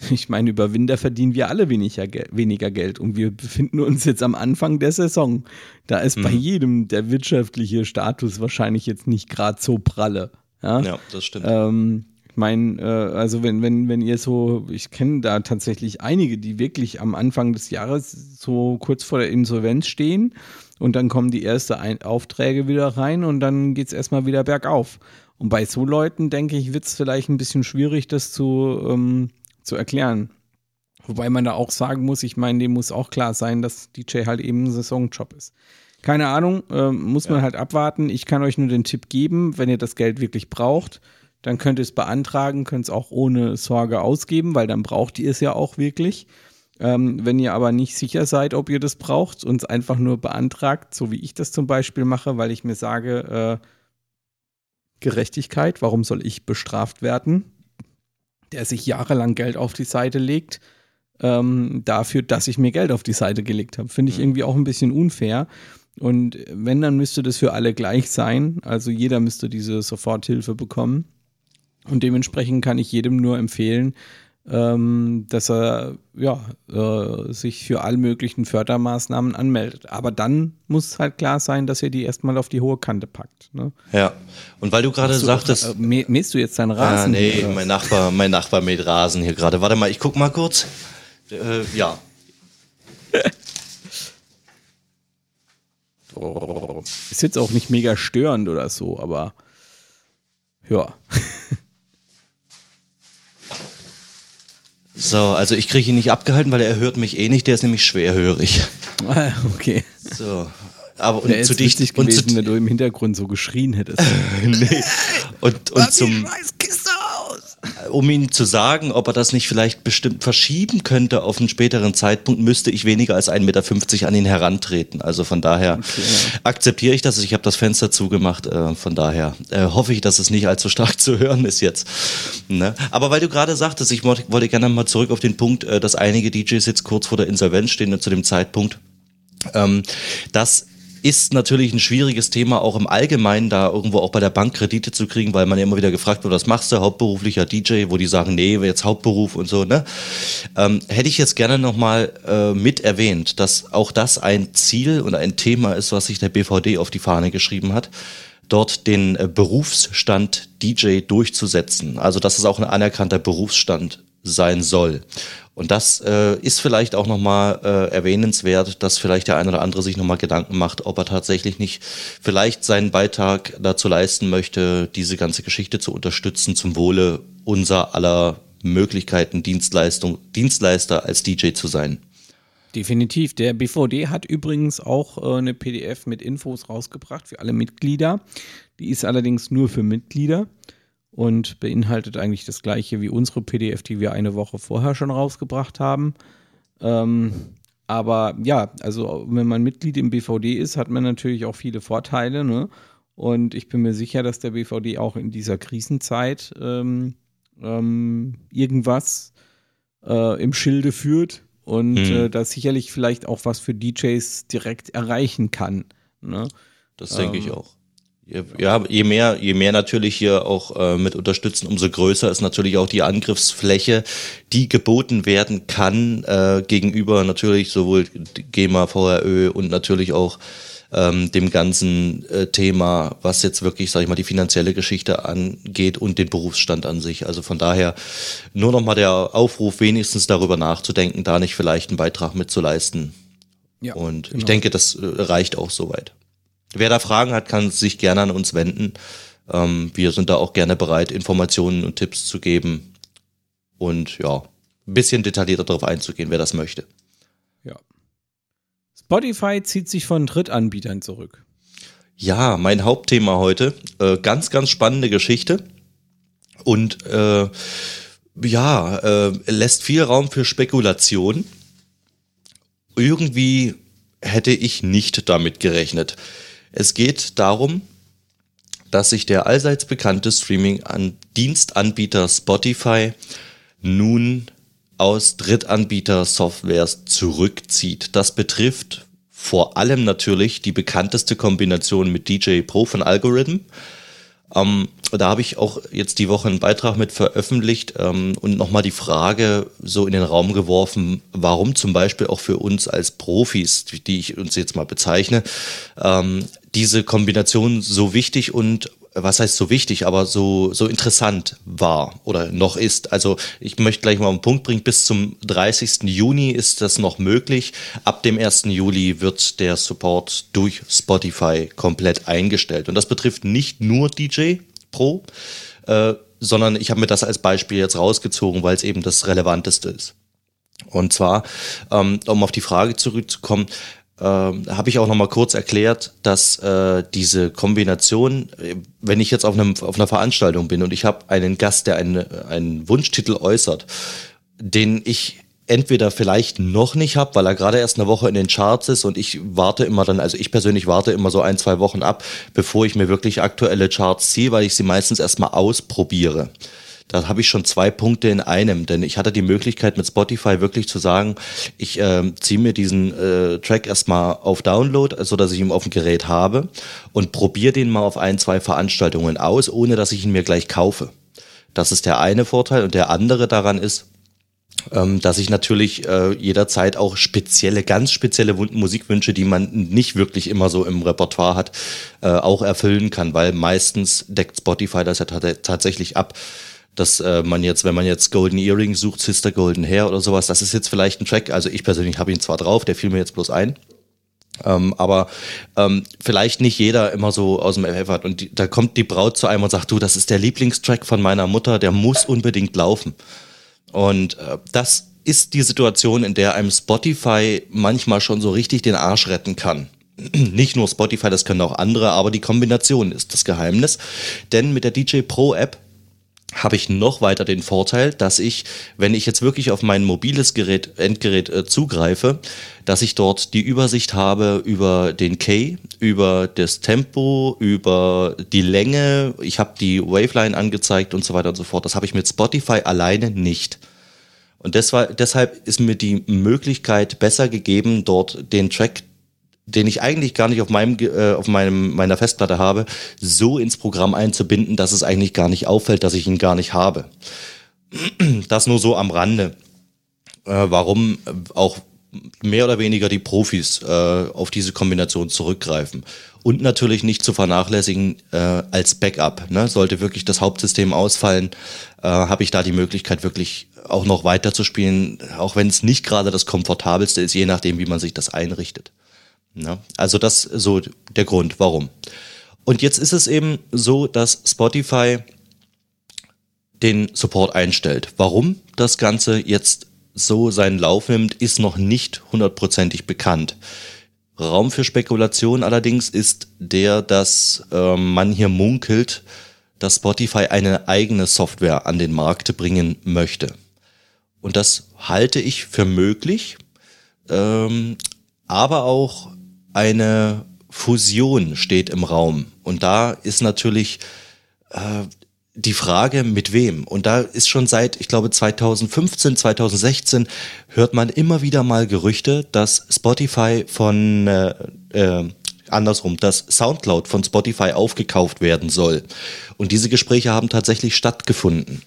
*laughs* ich meine, über Winter verdienen wir alle weniger, weniger Geld und wir befinden uns jetzt am Anfang der Saison. Da ist mhm. bei jedem der wirtschaftliche Status wahrscheinlich jetzt nicht gerade so pralle. Ja, ja das stimmt. Ähm, ich meine, äh, also wenn, wenn, wenn ihr so, ich kenne da tatsächlich einige, die wirklich am Anfang des Jahres so kurz vor der Insolvenz stehen und dann kommen die ersten Ein Aufträge wieder rein und dann geht es erstmal wieder bergauf. Und bei so Leuten, denke ich, wird es vielleicht ein bisschen schwierig, das zu, ähm, zu erklären. Wobei man da auch sagen muss, ich meine, dem muss auch klar sein, dass DJ halt eben ein Saisonjob ist. Keine Ahnung, äh, muss man halt abwarten. Ich kann euch nur den Tipp geben, wenn ihr das Geld wirklich braucht, dann könnt ihr es beantragen, könnt es auch ohne Sorge ausgeben, weil dann braucht ihr es ja auch wirklich. Ähm, wenn ihr aber nicht sicher seid, ob ihr das braucht und es einfach nur beantragt, so wie ich das zum Beispiel mache, weil ich mir sage, äh, Gerechtigkeit, warum soll ich bestraft werden, der sich jahrelang Geld auf die Seite legt, ähm, dafür, dass ich mir Geld auf die Seite gelegt habe. Finde ich mhm. irgendwie auch ein bisschen unfair. Und wenn, dann müsste das für alle gleich sein. Also jeder müsste diese Soforthilfe bekommen. Und dementsprechend kann ich jedem nur empfehlen, ähm, dass er ja, äh, sich für all möglichen Fördermaßnahmen anmeldet. Aber dann muss halt klar sein, dass ihr die erstmal auf die hohe Kante packt. Ne? Ja, und weil du gerade sagtest. Äh, mähst du jetzt deinen Rasen? Ah, nee, mein Nachbar, mein Nachbar mäht Rasen hier gerade. Warte mal, ich guck mal kurz. Äh, ja. *laughs* Ist jetzt auch nicht mega störend oder so, aber ja. *laughs* So, also ich kriege ihn nicht abgehalten, weil er hört mich eh nicht, der ist nämlich schwerhörig. Ah, okay. So. Aber und zu dich gewesen, zu, wenn du im Hintergrund so geschrien hättest. *laughs* nee. Und, und zum um ihm zu sagen, ob er das nicht vielleicht bestimmt verschieben könnte auf einen späteren Zeitpunkt, müsste ich weniger als 1,50 Meter an ihn herantreten. Also von daher okay, ja. akzeptiere ich das. Ich habe das Fenster zugemacht. Äh, von daher äh, hoffe ich, dass es nicht allzu stark *laughs* zu hören ist jetzt. Ne? Aber weil du gerade sagtest, ich wollte gerne mal zurück auf den Punkt, äh, dass einige DJs jetzt kurz vor der Insolvenz stehen zu dem Zeitpunkt. Ähm, dass ist natürlich ein schwieriges Thema auch im Allgemeinen, da irgendwo auch bei der Bank Kredite zu kriegen, weil man ja immer wieder gefragt wird, was machst du, hauptberuflicher DJ, wo die sagen, nee, jetzt Hauptberuf und so, ne? Ähm, hätte ich jetzt gerne nochmal äh, mit erwähnt, dass auch das ein Ziel und ein Thema ist, was sich der BVD auf die Fahne geschrieben hat dort den äh, Berufsstand DJ durchzusetzen. Also dass es auch ein anerkannter Berufsstand sein soll. Und das äh, ist vielleicht auch nochmal äh, erwähnenswert, dass vielleicht der eine oder andere sich nochmal Gedanken macht, ob er tatsächlich nicht vielleicht seinen Beitrag dazu leisten möchte, diese ganze Geschichte zu unterstützen zum Wohle unser aller Möglichkeiten, Dienstleistung, Dienstleister als DJ zu sein. Definitiv. Der BVD hat übrigens auch äh, eine PDF mit Infos rausgebracht für alle Mitglieder. Die ist allerdings nur für Mitglieder und beinhaltet eigentlich das gleiche wie unsere PDF, die wir eine Woche vorher schon rausgebracht haben. Ähm, aber ja, also wenn man Mitglied im BVD ist, hat man natürlich auch viele Vorteile. Ne? Und ich bin mir sicher, dass der BVD auch in dieser Krisenzeit ähm, ähm, irgendwas äh, im Schilde führt und hm. äh, das sicherlich vielleicht auch was für DJs direkt erreichen kann. Ne? Das denke ich ähm, auch. Ja, je mehr, je mehr natürlich hier auch äh, mit unterstützen, umso größer ist natürlich auch die Angriffsfläche, die geboten werden kann äh, gegenüber natürlich sowohl GEMA, VRÖ und natürlich auch ähm, dem ganzen äh, Thema, was jetzt wirklich, sag ich mal, die finanzielle Geschichte angeht und den Berufsstand an sich. Also von daher nur nochmal der Aufruf, wenigstens darüber nachzudenken, da nicht vielleicht einen Beitrag mitzuleisten. Ja, und genau. ich denke, das äh, reicht auch soweit. Wer da Fragen hat, kann sich gerne an uns wenden. Ähm, wir sind da auch gerne bereit, Informationen und Tipps zu geben und ja, ein bisschen detaillierter darauf einzugehen, wer das möchte. Ja. Spotify zieht sich von Drittanbietern zurück. Ja, mein Hauptthema heute. Äh, ganz, ganz spannende Geschichte. Und äh, ja, äh, lässt viel Raum für Spekulation. Irgendwie hätte ich nicht damit gerechnet. Es geht darum, dass sich der allseits bekannte Streaming-Dienstanbieter Spotify nun aus Drittanbieter-Softwares zurückzieht. Das betrifft vor allem natürlich die bekannteste Kombination mit DJ Pro von Algorithm. Ähm, da habe ich auch jetzt die Woche einen Beitrag mit veröffentlicht ähm, und nochmal die Frage so in den Raum geworfen, warum zum Beispiel auch für uns als Profis, die ich uns jetzt mal bezeichne, ähm, diese Kombination so wichtig und was heißt so wichtig, aber so, so interessant war oder noch ist. Also ich möchte gleich mal den Punkt bringen, bis zum 30. Juni ist das noch möglich. Ab dem 1. Juli wird der Support durch Spotify komplett eingestellt. Und das betrifft nicht nur DJ Pro, äh, sondern ich habe mir das als Beispiel jetzt rausgezogen, weil es eben das Relevanteste ist. Und zwar, ähm, um auf die Frage zurückzukommen, äh, habe ich auch noch mal kurz erklärt, dass äh, diese Kombination, wenn ich jetzt auf, einem, auf einer Veranstaltung bin und ich habe einen Gast, der einen, einen Wunschtitel äußert, den ich entweder vielleicht noch nicht habe, weil er gerade erst eine Woche in den Charts ist und ich warte immer dann, also ich persönlich warte immer so ein, zwei Wochen ab, bevor ich mir wirklich aktuelle Charts ziehe, weil ich sie meistens erstmal ausprobiere da habe ich schon zwei Punkte in einem, denn ich hatte die Möglichkeit mit Spotify wirklich zu sagen, ich äh, ziehe mir diesen äh, Track erstmal auf Download, so dass ich ihn auf dem Gerät habe und probiere den mal auf ein, zwei Veranstaltungen aus, ohne dass ich ihn mir gleich kaufe. Das ist der eine Vorteil und der andere daran ist, ähm, dass ich natürlich äh, jederzeit auch spezielle, ganz spezielle Musikwünsche, die man nicht wirklich immer so im Repertoire hat, äh, auch erfüllen kann, weil meistens deckt Spotify das ja tatsächlich ab dass äh, man jetzt, wenn man jetzt Golden Earring sucht, Sister Golden Hair oder sowas, das ist jetzt vielleicht ein Track. Also ich persönlich habe ihn zwar drauf, der fiel mir jetzt bloß ein. Ähm, aber ähm, vielleicht nicht jeder immer so aus dem FF hat. Und die, da kommt die Braut zu einem und sagt, du, das ist der Lieblingstrack von meiner Mutter, der muss unbedingt laufen. Und äh, das ist die Situation, in der einem Spotify manchmal schon so richtig den Arsch retten kann. *clears throat* Nicht nur Spotify, das können auch andere, aber die Kombination ist das Geheimnis. Denn mit der DJ Pro App habe ich noch weiter den Vorteil, dass ich, wenn ich jetzt wirklich auf mein mobiles Gerät, Endgerät äh, zugreife, dass ich dort die Übersicht habe über den K, über das Tempo, über die Länge. Ich habe die Waveline angezeigt und so weiter und so fort. Das habe ich mit Spotify alleine nicht. Und deshalb ist mir die Möglichkeit besser gegeben, dort den Track den ich eigentlich gar nicht auf meinem äh, auf meinem meiner Festplatte habe, so ins Programm einzubinden, dass es eigentlich gar nicht auffällt, dass ich ihn gar nicht habe. *clears throat* Das nur so am Rande. Äh, warum auch mehr oder weniger die Profis äh, auf diese Kombination zurückgreifen. Und natürlich nicht zu vernachlässigen äh, als Backup. Ne? Sollte wirklich das Hauptsystem ausfallen, äh, habe ich da die Möglichkeit, wirklich auch noch weiter zu spielen, auch wenn es nicht gerade das komfortabelste ist, je nachdem, wie man sich das einrichtet. Ja, also das so der Grund, warum. Und jetzt ist es eben so, dass Spotify den Support einstellt. Warum das Ganze jetzt so seinen Lauf nimmt, ist noch nicht hundertprozentig bekannt. Raum für Spekulation allerdings ist der, dass äh, man hier munkelt, dass Spotify eine eigene Software an den Markt bringen möchte. Und das halte ich für möglich, ähm, aber auch eine Fusion steht im Raum. Und da ist natürlich äh, die Frage, mit wem. Und da ist schon seit, ich glaube, 2015, 2016 hört man immer wieder mal Gerüchte, dass Spotify von, äh, äh, andersrum, dass Soundcloud von Spotify aufgekauft werden soll. Und diese Gespräche haben tatsächlich stattgefunden.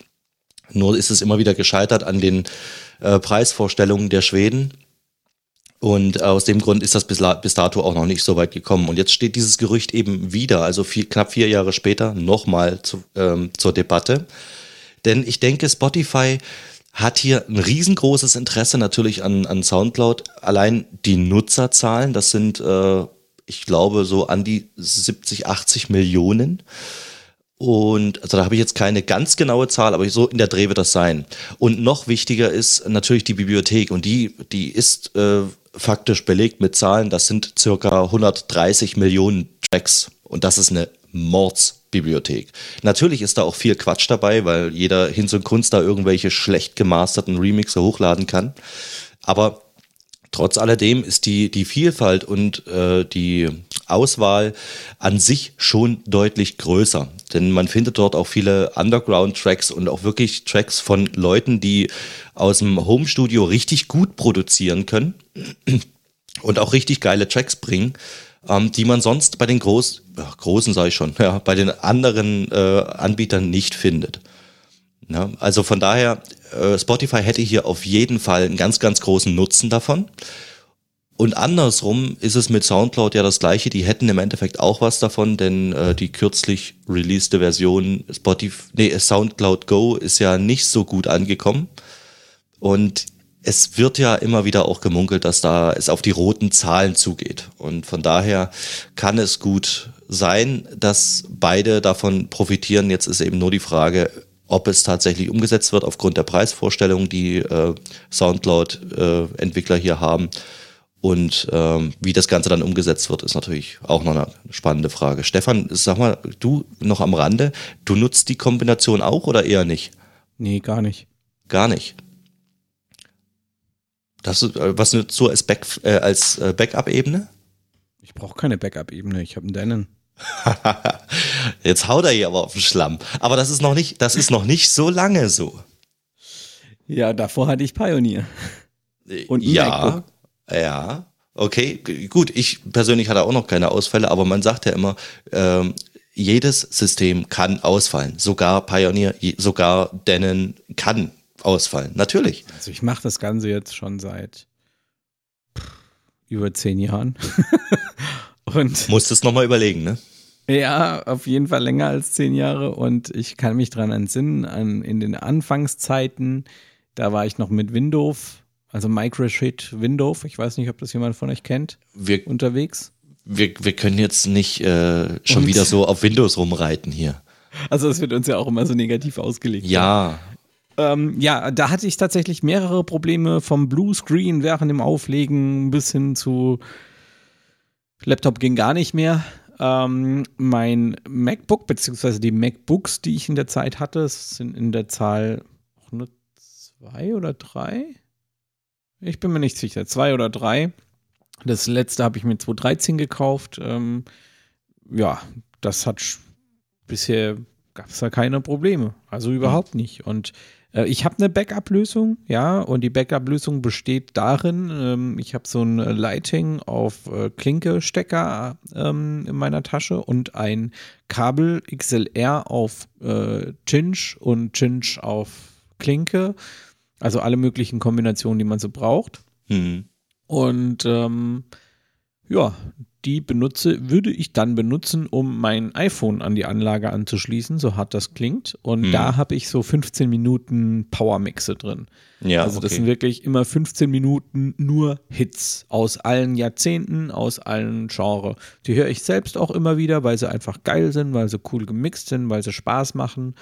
Nur ist es immer wieder gescheitert an den äh, Preisvorstellungen der Schweden. Und aus dem Grund ist das bis, bis, dato auch noch nicht so weit gekommen. Und jetzt steht dieses Gerücht eben wieder, also vier, knapp vier Jahre später, nochmal zu, ähm, zur Debatte. Denn ich denke, Spotify hat hier ein riesengroßes Interesse natürlich an, an Soundcloud. Allein die Nutzerzahlen, das sind, äh, ich glaube, so an die 70, 80 Millionen. Und also da habe ich jetzt keine ganz genaue Zahl, aber so in der Dreh wird das sein. Und noch wichtiger ist natürlich die Bibliothek. Und die, die ist äh, faktisch belegt mit Zahlen, das sind circa 130 Millionen Tracks und das ist eine Mordsbibliothek. Natürlich ist da auch viel Quatsch dabei, weil jeder Hinz und Kunst da irgendwelche schlecht gemasterten Remixe hochladen kann. Aber trotz alledem ist die, die Vielfalt und äh, die Auswahl an sich schon deutlich größer. Denn man findet dort auch viele Underground-Tracks und auch wirklich Tracks von Leuten, die aus dem Home-Studio richtig gut produzieren können *clears throat* und auch richtig geile Tracks bringen, ähm, die man sonst bei den Groß, ja, großen sage ich schon, *laughs* ja, bei den anderen äh, Anbietern nicht findet. Ja, also von daher, äh, Spotify hätte hier auf jeden Fall einen ganz, ganz großen Nutzen davon. Und andersrum ist es mit SoundCloud ja das gleiche. Die hätten im Endeffekt auch was davon, denn äh, die kürzlich releaste Version Spotify, nee, SoundCloud Go ist ja nicht so gut angekommen. Und es wird ja immer wieder auch gemunkelt, dass da es auf die roten Zahlen zugeht. Und von daher kann es gut sein, dass beide davon profitieren. Jetzt ist eben nur die Frage, ob es tatsächlich umgesetzt wird aufgrund der Preisvorstellungen, die äh, Soundcloud-Entwickler äh, hier haben. Und ähm, wie das Ganze dann umgesetzt wird, ist natürlich auch noch eine spannende Frage. Stefan, sag mal, du noch am Rande, du nutzt die Kombination auch oder eher nicht? Nee, gar nicht. Gar nicht. Das, äh, was nutzt du als, Back, äh, als äh, Backup-Ebene? Ich brauche keine Backup-Ebene, ich habe einen Denon. *laughs* Jetzt haut er hier aber auf den Schlamm. Aber das ist noch nicht, das ist noch nicht so lange so. Ja, davor hatte ich Pioneer. Und ja, MacBook. ja, okay, gut. Ich persönlich hatte auch noch keine Ausfälle, aber man sagt ja immer, ähm, jedes System kann ausfallen. Sogar Pioneer, sogar Denon kann ausfallen. Natürlich. Also ich mache das Ganze jetzt schon seit über zehn Jahren. *laughs* und Musst es nochmal überlegen, ne? Ja, auf jeden Fall länger als zehn Jahre. Und ich kann mich dran entsinnen, an, in den Anfangszeiten, da war ich noch mit Windows, also Microshit Windows, ich weiß nicht, ob das jemand von euch kennt, wir, unterwegs. Wir, wir können jetzt nicht äh, schon und? wieder so auf Windows rumreiten hier. Also es wird uns ja auch immer so negativ ausgelegt. Ja, ähm, ja, da hatte ich tatsächlich mehrere Probleme vom Bluescreen während dem Auflegen bis hin zu Laptop ging gar nicht mehr. Ähm, mein MacBook, beziehungsweise die MacBooks, die ich in der Zeit hatte, sind in der Zahl auch nur zwei oder drei. Ich bin mir nicht sicher, zwei oder drei. Das letzte habe ich mir 2013 gekauft. Ähm, ja, das hat bisher gab es da keine Probleme. Also überhaupt nicht. Und ich habe eine Backup-Lösung, ja, und die Backup-Lösung besteht darin, ähm, ich habe so ein Lighting auf äh, Klinke-Stecker ähm, in meiner Tasche und ein Kabel XLR auf äh, Cinch und Cinch auf Klinke. Also alle möglichen Kombinationen, die man so braucht. Mhm. Und ähm, ja, die benutze, würde ich dann benutzen, um mein iPhone an die Anlage anzuschließen, so hart das klingt. Und hm. da habe ich so 15 Minuten Powermixe drin. Ja, also das okay. sind wirklich immer 15 Minuten nur Hits aus allen Jahrzehnten, aus allen Genres. Die höre ich selbst auch immer wieder, weil sie einfach geil sind, weil sie cool gemixt sind, weil sie Spaß machen.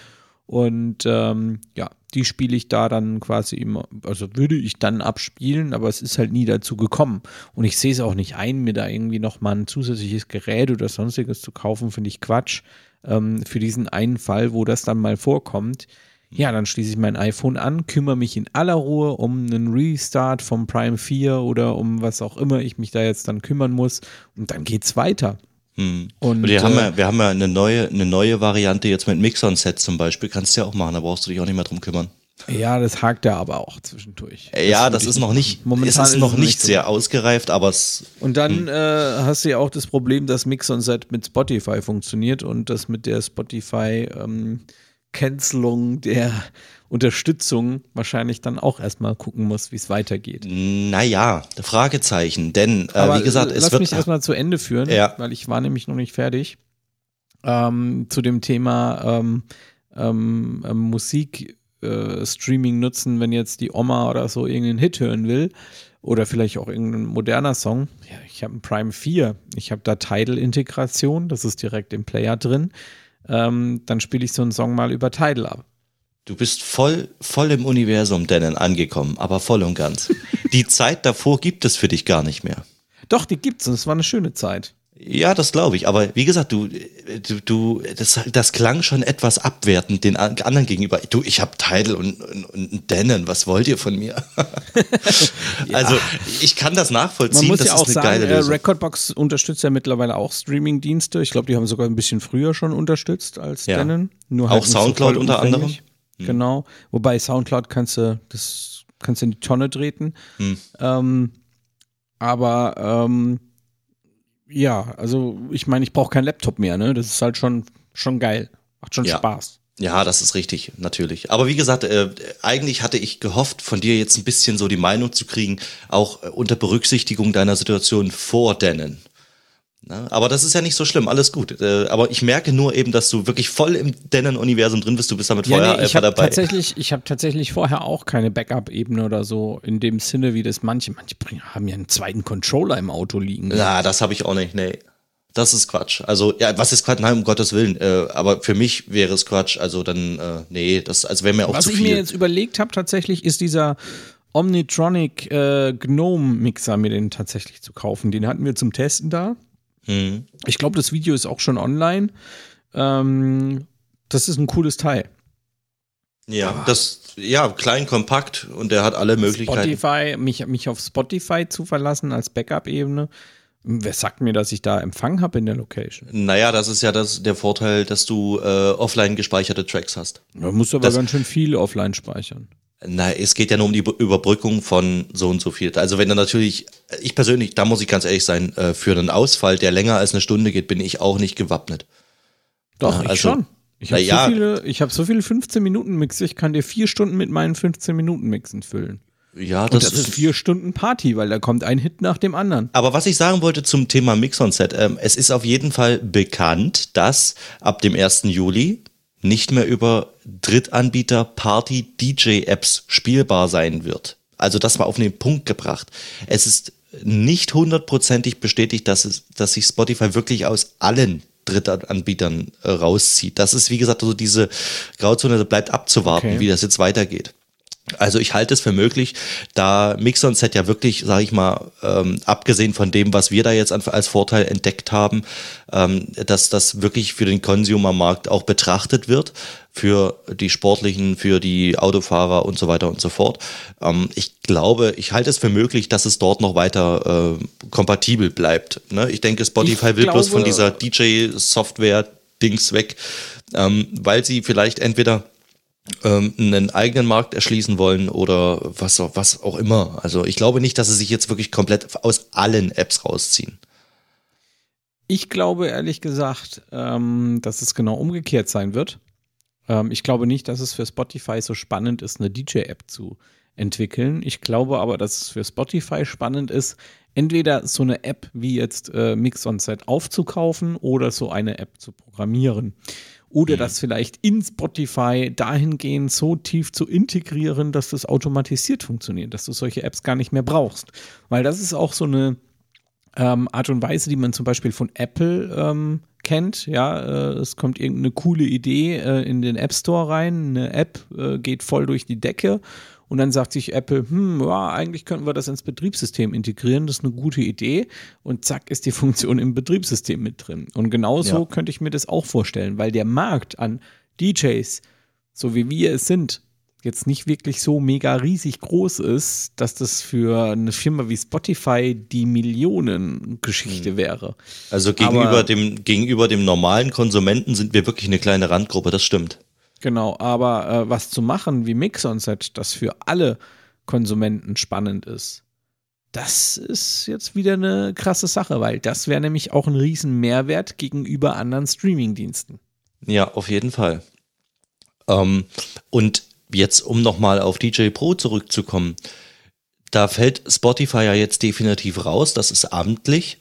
Und ähm, ja, die spiele ich da dann quasi immer, also würde ich dann abspielen, aber es ist halt nie dazu gekommen. Und ich sehe es auch nicht ein, mir da irgendwie nochmal ein zusätzliches Gerät oder sonstiges zu kaufen, finde ich Quatsch. Ähm, für diesen einen Fall, wo das dann mal vorkommt. Ja, dann schließe ich mein iPhone an, kümmere mich in aller Ruhe um einen Restart vom Prime 4 oder um was auch immer ich mich da jetzt dann kümmern muss und dann geht's weiter. Hm. Und, wir, äh, haben ja, wir haben ja eine neue, eine neue Variante jetzt mit Mixon-Set zum Beispiel. Kannst du ja auch machen, da brauchst du dich auch nicht mehr drum kümmern. Ja, das hakt ja aber auch zwischendurch. Ja, das, das ist noch nicht, momentan ist es noch nicht sehr ausgereift, aber es. Und dann hm. äh, hast du ja auch das Problem, dass Mixon-Set mit Spotify funktioniert und das mit der Spotify ähm, Cancelung der Unterstützung wahrscheinlich dann auch erstmal gucken muss, wie es weitergeht. Naja, Fragezeichen, denn äh, wie gesagt, es lass wird. mich erstmal zu Ende führen, ja. weil ich war nämlich noch nicht fertig. Ähm, zu dem Thema ähm, ähm, ähm Musik äh, Streaming nutzen, wenn jetzt die Oma oder so irgendeinen Hit hören will oder vielleicht auch irgendein moderner Song. Ja, ich habe ein Prime 4, ich habe da Tidal-Integration, das ist direkt im Player drin ähm, dann spiele ich so einen Song mal über Tidal ab. Du bist voll, voll im Universum, Dennen, angekommen, aber voll und ganz. die Zeit davor gibt es für dich gar nicht mehr. Doch, die gibt's und es war eine schöne Zeit. Ja, das glaube ich. Aber wie gesagt, du, du, du das, das klang schon etwas abwertend den anderen gegenüber. Du, ich habe Tidal und, und, und Dennen, was wollt ihr von mir? *laughs* ja. Also ich kann das nachvollziehen. Man muss das ja auch sagen, äh, Recordbox unterstützt ja mittlerweile auch Streaming-Dienste. Ich glaube, die haben sogar ein bisschen früher schon unterstützt als ja. Dennen. Nur halt auch Soundcloud so unter anderem. Hm. Genau. Wobei Soundcloud kannst du, das kannst du in die Tonne treten. Hm. Ähm, aber ähm, ja, also ich meine, ich brauche keinen Laptop mehr, ne? Das ist halt schon, schon geil. Macht schon ja. Spaß. Ja, das ist richtig, natürlich. Aber wie gesagt, äh, eigentlich hatte ich gehofft, von dir jetzt ein bisschen so die Meinung zu kriegen, auch äh, unter Berücksichtigung deiner Situation vor Dennen. Na, aber das ist ja nicht so schlimm, alles gut. Äh, aber ich merke nur eben, dass du wirklich voll im Dennen-Universum drin bist. Du bist da mit ja, Feuer nee, ich hab dabei. Tatsächlich, ich habe tatsächlich vorher auch keine Backup-Ebene oder so in dem Sinne, wie das manche. Manche haben ja einen zweiten Controller im Auto liegen. Na, das habe ich auch nicht, nee. Das ist Quatsch. Also, ja, was ist Quatsch? Nein, um Gottes Willen. Äh, aber für mich wäre es Quatsch. Also dann, äh, nee, das also wäre mir auch was zu viel. Was ich mir jetzt überlegt habe tatsächlich, ist dieser Omnitronic äh, Gnome Mixer, mir den tatsächlich zu kaufen. Den hatten wir zum Testen da. Mhm. Ich glaube, das Video ist auch schon online. Ähm, das ist ein cooles Teil. Ja, Aber das, ja, klein, kompakt und der hat alle Möglichkeiten. Spotify, mich, mich auf Spotify zu verlassen als Backup-Ebene. Wer sagt mir, dass ich da Empfang habe in der Location? Naja, das ist ja das, der Vorteil, dass du äh, offline gespeicherte Tracks hast. Da musst du aber das, ganz schön viel offline speichern. Na, es geht ja nur um die Überbrückung von so und so viel. Also wenn du natürlich, ich persönlich, da muss ich ganz ehrlich sein, äh, für einen Ausfall, der länger als eine Stunde geht, bin ich auch nicht gewappnet. Doch, ja, ich also, schon. Ich habe ja, so viele, ich habe so viele 15 Minuten Mixe, ich kann dir vier Stunden mit meinen 15 Minuten Mixen füllen. Ja, das, das, ist vier Stunden Party, weil da kommt ein Hit nach dem anderen. Aber was ich sagen wollte zum Thema Mix-on-Set, ähm, es ist auf jeden Fall bekannt, dass ab dem 1. Juli nicht mehr über Drittanbieter Party DJ Apps spielbar sein wird. Also das war auf den Punkt gebracht. Es ist nicht hundertprozentig bestätigt, dass, es, dass sich Spotify wirklich aus allen Drittanbietern äh, rauszieht. Das ist, wie gesagt, so diese Grauzone, bleibt abzuwarten, okay. wie das jetzt weitergeht. Also ich halte es für möglich, da Mixon Set ja wirklich, sage ich mal, ähm, abgesehen von dem, was wir da jetzt als Vorteil entdeckt haben, ähm, dass das wirklich für den Consumer-Markt auch betrachtet wird, für die Sportlichen, für die Autofahrer und so weiter und so fort. Ähm, ich glaube, ich halte es für möglich, dass es dort noch weiter äh, kompatibel bleibt. Ne? Ich denke, Spotify ich will bloß von dieser DJ-Software-Dings weg, ähm, weil sie vielleicht entweder ähm, einen eigenen Markt erschließen wollen oder was, was auch immer. Also ich glaube nicht, dass sie sich jetzt wirklich komplett aus allen Apps rausziehen. Ich glaube ehrlich gesagt, ähm, dass es genau umgekehrt sein wird. Ähm, ich glaube nicht, dass es für Spotify so spannend ist, eine DJ-App zu entwickeln. Ich glaube aber, dass es für Spotify spannend ist, entweder so eine App wie jetzt äh, Mix on Set aufzukaufen oder so eine App zu programmieren oder mhm. das vielleicht in Spotify dahingehend so tief zu integrieren, dass das automatisiert funktioniert, dass du solche Apps gar nicht mehr brauchst. Weil das ist auch so eine ähm, Art und Weise, die man zum Beispiel von Apple ähm, kennt, ja, äh, es kommt irgendeine coole Idee äh, in den App Store rein, eine App äh, geht voll durch die Decke und dann sagt sich Apple, hm, ja, eigentlich könnten wir das ins Betriebssystem integrieren, das ist eine gute Idee und zack ist die Funktion im Betriebssystem mit drin. Und genauso ja. könnte ich mir das auch vorstellen, weil der Markt an DJs, so wie wir es sind, jetzt nicht wirklich so mega riesig groß ist, dass das für eine Firma wie Spotify die Millionengeschichte hm. wäre. Also gegenüber aber, dem, gegenüber dem normalen Konsumenten sind wir wirklich eine kleine Randgruppe, das stimmt. Genau, aber äh, was zu machen wie Mix on Set, das für alle Konsumenten spannend ist, das ist jetzt wieder eine krasse Sache, weil das wäre nämlich auch ein riesen Mehrwert gegenüber anderen Streaming-Diensten. Ja, auf jeden Fall. Ähm, und jetzt, um nochmal auf DJ Pro zurückzukommen, da fällt Spotify ja jetzt definitiv raus, das ist amtlich.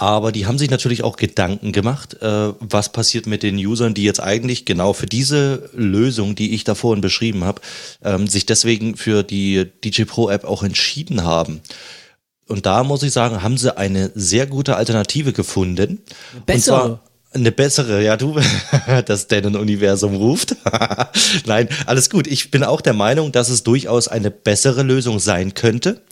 Aber die haben sich natürlich auch Gedanken gemacht, äh, was passiert mit den Usern, die jetzt eigentlich genau für diese Lösung, die ich da vorhin beschrieben habe, ähm, sich deswegen für die DJ Pro App auch entschieden haben. Und da muss ich sagen, haben sie eine sehr gute Alternative gefunden. Bessere. Eine bessere, ja, du, *laughs* das Denon-Universum ruft. *laughs* Nein, alles gut. Ich bin auch der Meinung, dass es durchaus eine bessere Lösung sein könnte.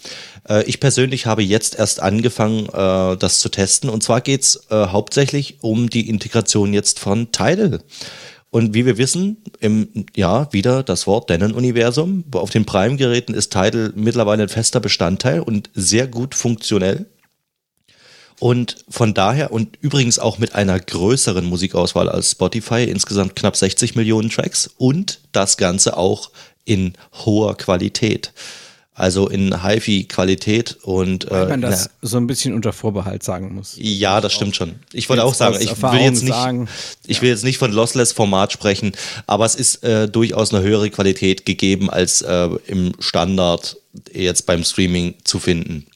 Äh, ich persönlich habe jetzt erst angefangen, äh, das zu testen. Und zwar geht's äh, hauptsächlich um die Integration jetzt von Tidal. Und wie wir wissen, im, ja, wieder das Wort Denon-Universum. Auf den Prime-Geräten ist Tidal mittlerweile ein fester Bestandteil und sehr gut funktionell. Und von daher und übrigens auch mit einer größeren Musikauswahl als Spotify, insgesamt knapp 60 Millionen Tracks und das Ganze auch in hoher Qualität. Also in HiFi-Qualität und Weil man das na, so ein bisschen unter Vorbehalt sagen muss. Ja, das stimmt schon. Ich wollte auch sagen, ich will jetzt nicht, sagen, ich will jetzt nicht von Lossless-Format sprechen, aber es ist äh, durchaus eine höhere Qualität gegeben als äh, im Standard jetzt beim Streaming zu finden.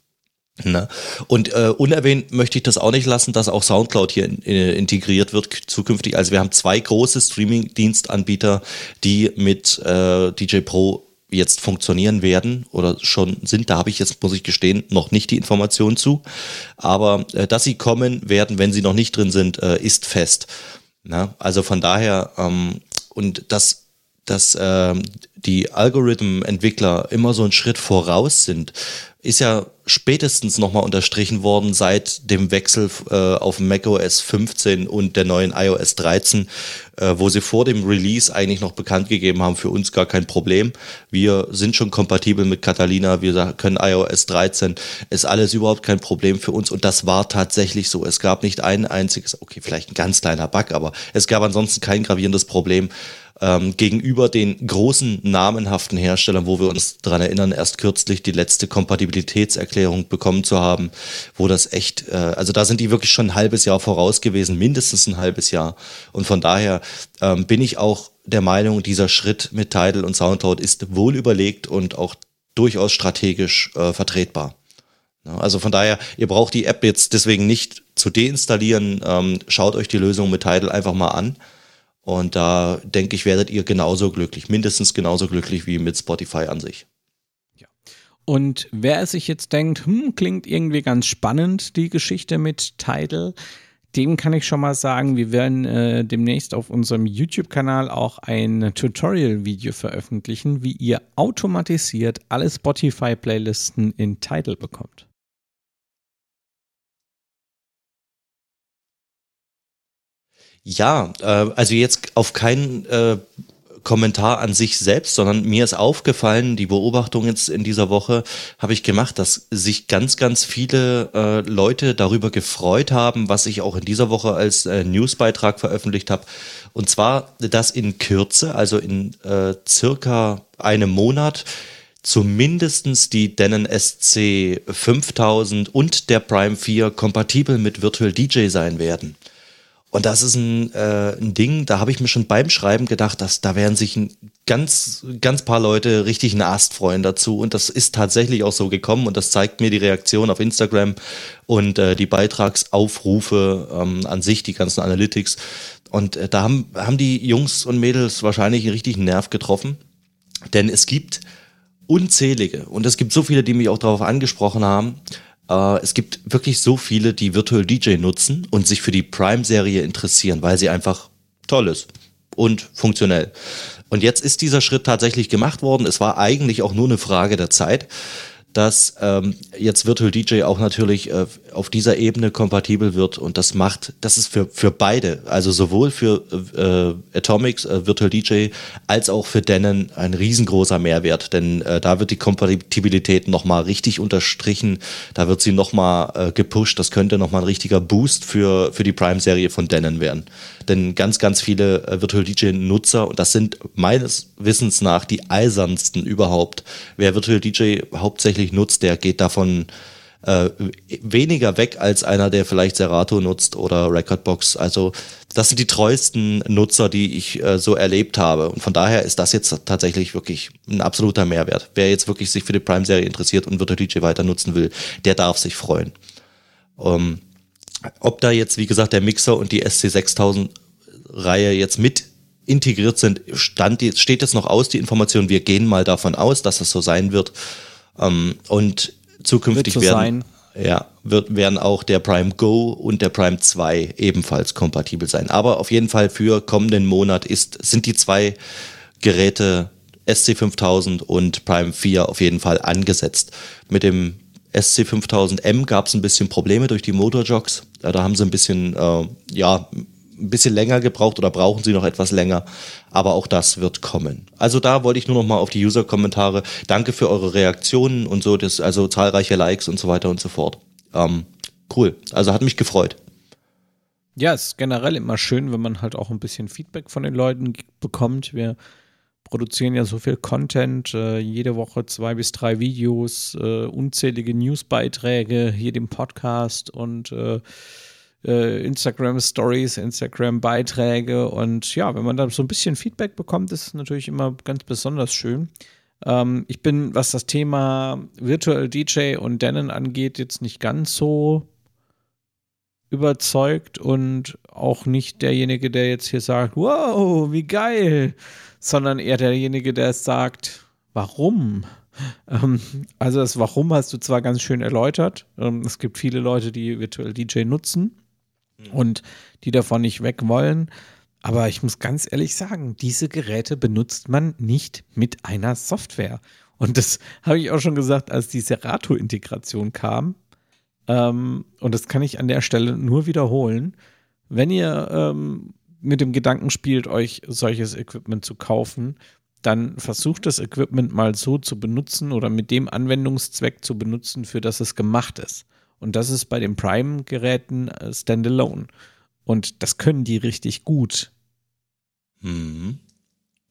Ne? Und äh, unerwähnt möchte ich das auch nicht lassen, dass auch Soundcloud hier in, in, integriert wird zukünftig. Also wir haben zwei große Streaming-Dienstanbieter, die mit äh, DJ Pro jetzt funktionieren werden oder schon sind. Da habe ich jetzt, muss ich gestehen, noch nicht die Information zu. Aber äh, dass sie kommen werden, wenn sie noch nicht drin sind, äh, ist fest. Ne? Also von daher, ähm, und das dass äh, die Algorithmen-Entwickler immer so einen Schritt voraus sind, ist ja spätestens nochmal unterstrichen worden seit dem Wechsel äh, auf macOS 15 und der neuen iOS 13, äh, wo sie vor dem Release eigentlich noch bekannt gegeben haben, für uns gar kein Problem. Wir sind schon kompatibel mit Catalina, wir können iOS 13, ist alles überhaupt kein Problem für uns und das war tatsächlich so. Es gab nicht ein einziges, okay, vielleicht ein ganz kleiner Bug, aber es gab ansonsten kein gravierendes Problem ähm, gegenüber den großen namenhaften Herstellern, wo wir uns daran erinnern, erst kürzlich die letzte Kompatibilitätserklärung bekommen zu haben, wo das echt, äh, also da sind die wirklich schon ein halbes Jahr voraus gewesen, mindestens ein halbes Jahr. Und von daher ähm, bin ich auch der Meinung, dieser Schritt mit Tidal und Soundcloud ist wohl überlegt und auch durchaus strategisch äh, vertretbar. Also von daher, ihr braucht die App jetzt deswegen nicht zu deinstallieren. Ähm, schaut euch die Lösung mit Tidal einfach mal an. Und da denke ich, werdet ihr genauso glücklich, mindestens genauso glücklich wie mit Spotify an sich. Ja. Und wer sich jetzt denkt, hm, klingt irgendwie ganz spannend, die Geschichte mit Tidal, dem kann ich schon mal sagen, wir werden äh, demnächst auf unserem YouTube-Kanal auch ein Tutorial-Video veröffentlichen, wie ihr automatisiert alle Spotify-Playlisten in Tidal bekommt. Ja, äh, also jetzt auf keinen äh, Kommentar an sich selbst, sondern mir ist aufgefallen, die Beobachtung jetzt in dieser Woche habe ich gemacht, dass sich ganz, ganz viele äh, Leute darüber gefreut haben, was ich auch in dieser Woche als äh, Newsbeitrag veröffentlicht habe. Und zwar, dass in Kürze, also in äh, circa einem Monat, zumindestens die Denon SC 5000 und der Prime 4 kompatibel mit Virtual DJ sein werden. Und das ist ein, äh, ein Ding, da habe ich mir schon beim Schreiben gedacht, dass da werden sich ein ganz, ganz paar Leute richtig einen Ast freuen dazu. Und das ist tatsächlich auch so gekommen und das zeigt mir die Reaktion auf Instagram und äh, die Beitragsaufrufe ähm, an sich, die ganzen Analytics. Und äh, da haben, haben die Jungs und Mädels wahrscheinlich einen richtigen Nerv getroffen. Denn es gibt unzählige, und es gibt so viele, die mich auch darauf angesprochen haben, äh, es gibt wirklich so viele, die Virtual DJ nutzen und sich für die Prime-Serie interessieren, weil sie einfach toll ist und funktionell. Und jetzt ist dieser Schritt tatsächlich gemacht worden. Es war eigentlich auch nur eine Frage der Zeit dass ähm, jetzt Virtual DJ auch natürlich äh, auf dieser Ebene kompatibel wird und das macht, das ist für, für beide, also sowohl für äh, Atomics, äh, Virtual DJ, als auch für Denon ein riesengroßer Mehrwert, denn äh, da wird die Kompatibilität nochmal richtig unterstrichen, da wird sie nochmal äh, gepusht, das könnte nochmal ein richtiger Boost für, für die Prime-Serie von Denon werden. Denn ganz, ganz viele äh, Virtual DJ-Nutzer, und das sind meines Wissens nach die eisernsten überhaupt, wer Virtual DJ hauptsächlich nutzt, der geht davon äh, weniger weg als einer, der vielleicht Serato nutzt oder Recordbox. Also das sind die treuesten Nutzer, die ich äh, so erlebt habe. Und von daher ist das jetzt tatsächlich wirklich ein absoluter Mehrwert. Wer jetzt wirklich sich für die Prime-Serie interessiert und Virtual DJ weiter nutzen will, der darf sich freuen. Ähm, ob da jetzt, wie gesagt, der Mixer und die SC6000 Reihe jetzt mit integriert sind, stand, steht jetzt noch aus, die Information. Wir gehen mal davon aus, dass das so sein wird. Ähm, und zukünftig so werden, ja, wird, werden auch der Prime Go und der Prime 2 ebenfalls kompatibel sein. Aber auf jeden Fall für kommenden Monat ist, sind die zwei Geräte SC5000 und Prime 4 auf jeden Fall angesetzt. Mit dem SC5000M gab es ein bisschen Probleme durch die Motorjogs. Da haben sie ein bisschen, äh, ja, ein bisschen länger gebraucht oder brauchen sie noch etwas länger. Aber auch das wird kommen. Also da wollte ich nur noch mal auf die User-Kommentare. Danke für eure Reaktionen und so, das, also zahlreiche Likes und so weiter und so fort. Ähm, cool. Also hat mich gefreut. Ja, es ist generell immer schön, wenn man halt auch ein bisschen Feedback von den Leuten bekommt. Wir produzieren ja so viel Content, äh, jede Woche zwei bis drei Videos, äh, unzählige Newsbeiträge, hier den Podcast und äh, äh, Instagram Stories, Instagram Beiträge und ja, wenn man da so ein bisschen Feedback bekommt, ist es natürlich immer ganz besonders schön. Ähm, ich bin, was das Thema Virtual DJ und Denon angeht, jetzt nicht ganz so überzeugt und auch nicht derjenige, der jetzt hier sagt, wow, wie geil, sondern eher derjenige, der sagt, warum? Ähm, also das Warum hast du zwar ganz schön erläutert. Ähm, es gibt viele Leute, die Virtual DJ nutzen mhm. und die davon nicht weg wollen. Aber ich muss ganz ehrlich sagen, diese Geräte benutzt man nicht mit einer Software. Und das habe ich auch schon gesagt, als die Serato-Integration kam. Ähm, und das kann ich an der Stelle nur wiederholen. Wenn ihr ähm, mit dem Gedanken spielt, euch solches Equipment zu kaufen, dann versucht das Equipment mal so zu benutzen oder mit dem Anwendungszweck zu benutzen, für das es gemacht ist. Und das ist bei den Prime-Geräten äh, standalone. Und das können die richtig gut. Mhm.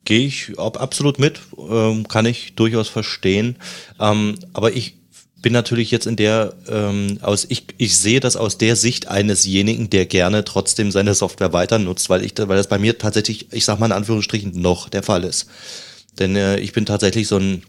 Gehe ich absolut mit, ähm, kann ich durchaus verstehen. Ähm, aber ich bin natürlich jetzt in der, ähm, aus, ich, ich sehe das aus der Sicht einesjenigen, der gerne trotzdem seine Software weiter nutzt, weil ich, weil das bei mir tatsächlich, ich sag mal in Anführungsstrichen, noch der Fall ist. Denn äh, ich bin tatsächlich so ein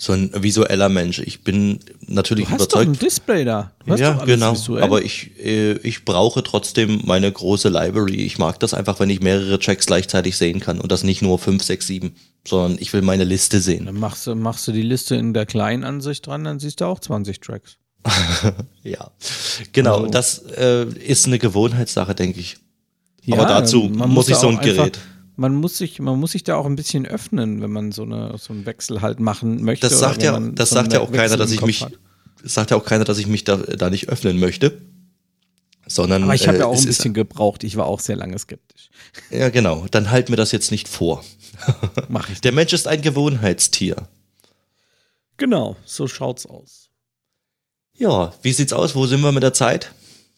so ein visueller Mensch. Ich bin natürlich du hast überzeugt. Doch ein Display da. Du hast ja, genau. Visuell. Aber ich, äh, ich brauche trotzdem meine große Library. Ich mag das einfach, wenn ich mehrere Tracks gleichzeitig sehen kann und das nicht nur fünf, sechs, sieben, sondern ich will meine Liste sehen. Dann machst du, machst du die Liste in der kleinen Ansicht dran, dann siehst du auch 20 Tracks. *laughs* ja, genau. Also. Das äh, ist eine Gewohnheitssache, denke ich. Ja, Aber dazu muss ich so ein Gerät man muss sich, man muss sich da auch ein bisschen öffnen, wenn man so, eine, so einen Wechsel halt machen möchte. Das sagt ja, das so sagt ja auch keiner, dass ich mich, das sagt ja auch keiner, dass ich mich da, da nicht öffnen möchte. Sondern, Aber ich habe ja auch ein bisschen gebraucht. Ich war auch sehr lange skeptisch. Ja, genau. Dann halt mir das jetzt nicht vor. *laughs* Mach ich. Der Mensch ist ein Gewohnheitstier. Genau, so schaut's aus. Ja, wie sieht's aus? Wo sind wir mit der Zeit?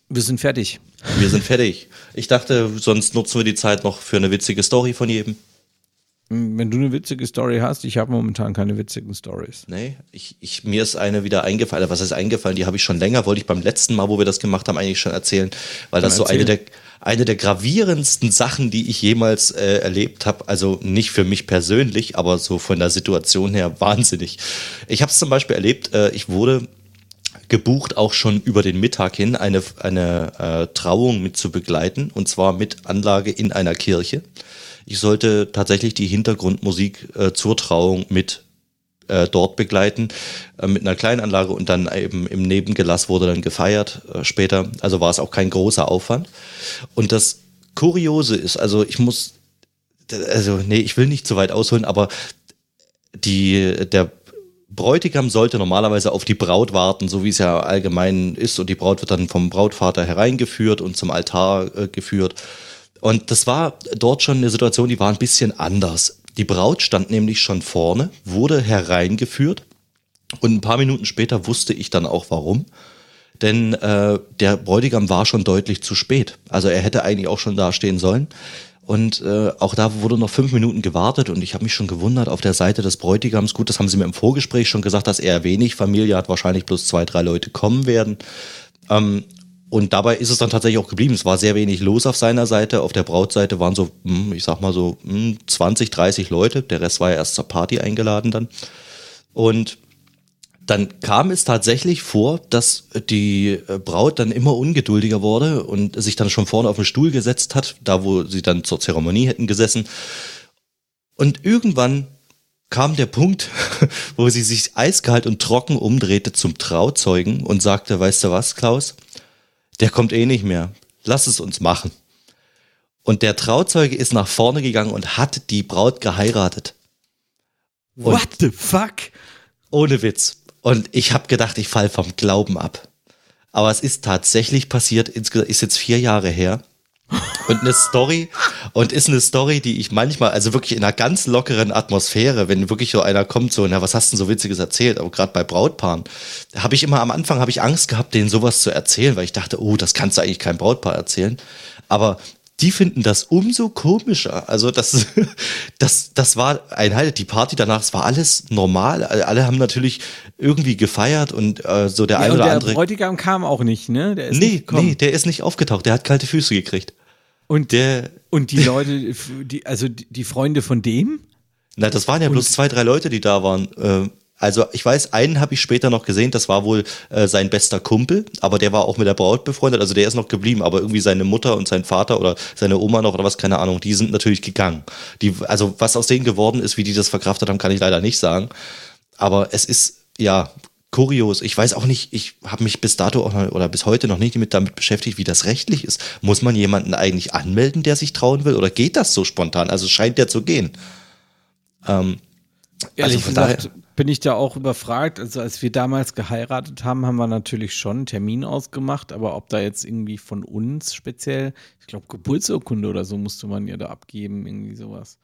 Wir sind fertig. Wir sind fertig. Ich dachte, sonst nutzen wir die Zeit noch für eine witzige Story von jedem. Wenn du eine witzige Story hast, ich habe momentan keine witzigen Stories. Nee, ich, ich, mir ist eine wieder eingefallen. Was ist eingefallen? Die habe ich schon länger, wollte ich beim letzten Mal, wo wir das gemacht haben, eigentlich schon erzählen, weil das so eine der, eine der gravierendsten Sachen, die ich jemals äh, erlebt habe. Also nicht für mich persönlich, aber so von der Situation her *laughs* wahnsinnig. Ich habe es zum Beispiel erlebt, äh, ich wurde gebucht, auch schon über den Mittag hin eine, eine äh, Trauung mit zu begleiten, und zwar mit Anlage in einer Kirche. Ich sollte tatsächlich die Hintergrundmusik äh, zur Trauung mit äh, dort begleiten äh, mit einer kleinen Anlage und dann eben im Nebengelass wurde dann gefeiert äh, später. Also war es auch kein großer Aufwand. Und das Kuriose ist, also ich muss, also nee, ich will nicht zu weit ausholen, aber die, der Bräutigam sollte normalerweise auf die Braut warten, so wie es ja allgemein ist. Und die Braut wird dann vom Brautvater hereingeführt und zum Altar äh, geführt. Und das war dort schon eine Situation, die war ein bisschen anders. Die Braut stand nämlich schon vorne, wurde hereingeführt und ein paar Minuten später wusste ich dann auch warum. Denn äh, der Bräutigam war schon deutlich zu spät. Also er hätte eigentlich auch schon da stehen sollen. Und äh, auch da wurde noch fünf Minuten gewartet und ich habe mich schon gewundert auf der Seite des Bräutigams. Gut, das haben sie mir im Vorgespräch schon gesagt, dass er wenig Familie hat, wahrscheinlich bloß zwei, drei Leute kommen werden. Ähm, und dabei ist es dann tatsächlich auch geblieben. Es war sehr wenig los auf seiner Seite. Auf der Brautseite waren so, hm, ich sag mal so 20, hm, 30 Leute. Der Rest war ja erst zur Party eingeladen dann. Und dann kam es tatsächlich vor, dass die äh, Braut dann immer ungeduldiger wurde und sich dann schon vorne auf den Stuhl gesetzt hat, da wo sie dann zur Zeremonie hätten gesessen. Und irgendwann kam der Punkt, *laughs* wo sie sich eiskalt und trocken umdrehte zum Trauzeugen und sagte, weißt du was, Klaus? Der kommt eh nicht mehr. Lass es uns machen. Und der Trauzeuge ist nach vorne gegangen und hat die Braut geheiratet. Und What the fuck? Ohne Witz. Und ich habe gedacht, ich fall vom Glauben ab. Aber es ist tatsächlich passiert, ist jetzt vier Jahre her. Und eine Story, und ist eine Story, die ich manchmal, also wirklich in einer ganz lockeren Atmosphäre, wenn wirklich so einer kommt, so, na, was hast du denn so Witziges erzählt? Aber gerade bei Brautpaaren, habe ich immer am Anfang habe ich Angst gehabt, denen sowas zu erzählen, weil ich dachte, oh, das kannst du eigentlich kein Brautpaar erzählen. Aber die finden das umso komischer. Also das, *laughs* das, das war ein Highlight. Die Party danach, es war alles normal. Alle haben natürlich irgendwie gefeiert und äh, so der ja, ein oder der andere. Der Bräutigam kam auch nicht, ne? Der ist nee, nee, der ist nicht aufgetaucht. Der hat kalte Füße gekriegt. Und der und die Leute, die, also die Freunde von dem? Na, das waren ja bloß zwei, drei Leute, die da waren. Äh, also ich weiß, einen habe ich später noch gesehen, das war wohl äh, sein bester Kumpel, aber der war auch mit der Braut befreundet, also der ist noch geblieben, aber irgendwie seine Mutter und sein Vater oder seine Oma noch oder was, keine Ahnung, die sind natürlich gegangen. Die, also was aus denen geworden ist, wie die das verkraftet haben, kann ich leider nicht sagen. Aber es ist, ja, kurios. Ich weiß auch nicht, ich habe mich bis dato auch noch, oder bis heute noch nicht mit damit beschäftigt, wie das rechtlich ist. Muss man jemanden eigentlich anmelden, der sich trauen will, oder geht das so spontan? Also scheint der zu gehen. Ähm, Ehrlich also gesagt, bin ich da auch überfragt. Also als wir damals geheiratet haben, haben wir natürlich schon einen Termin ausgemacht, aber ob da jetzt irgendwie von uns speziell, ich glaube Geburtsurkunde oder so musste man ja da abgeben, irgendwie sowas.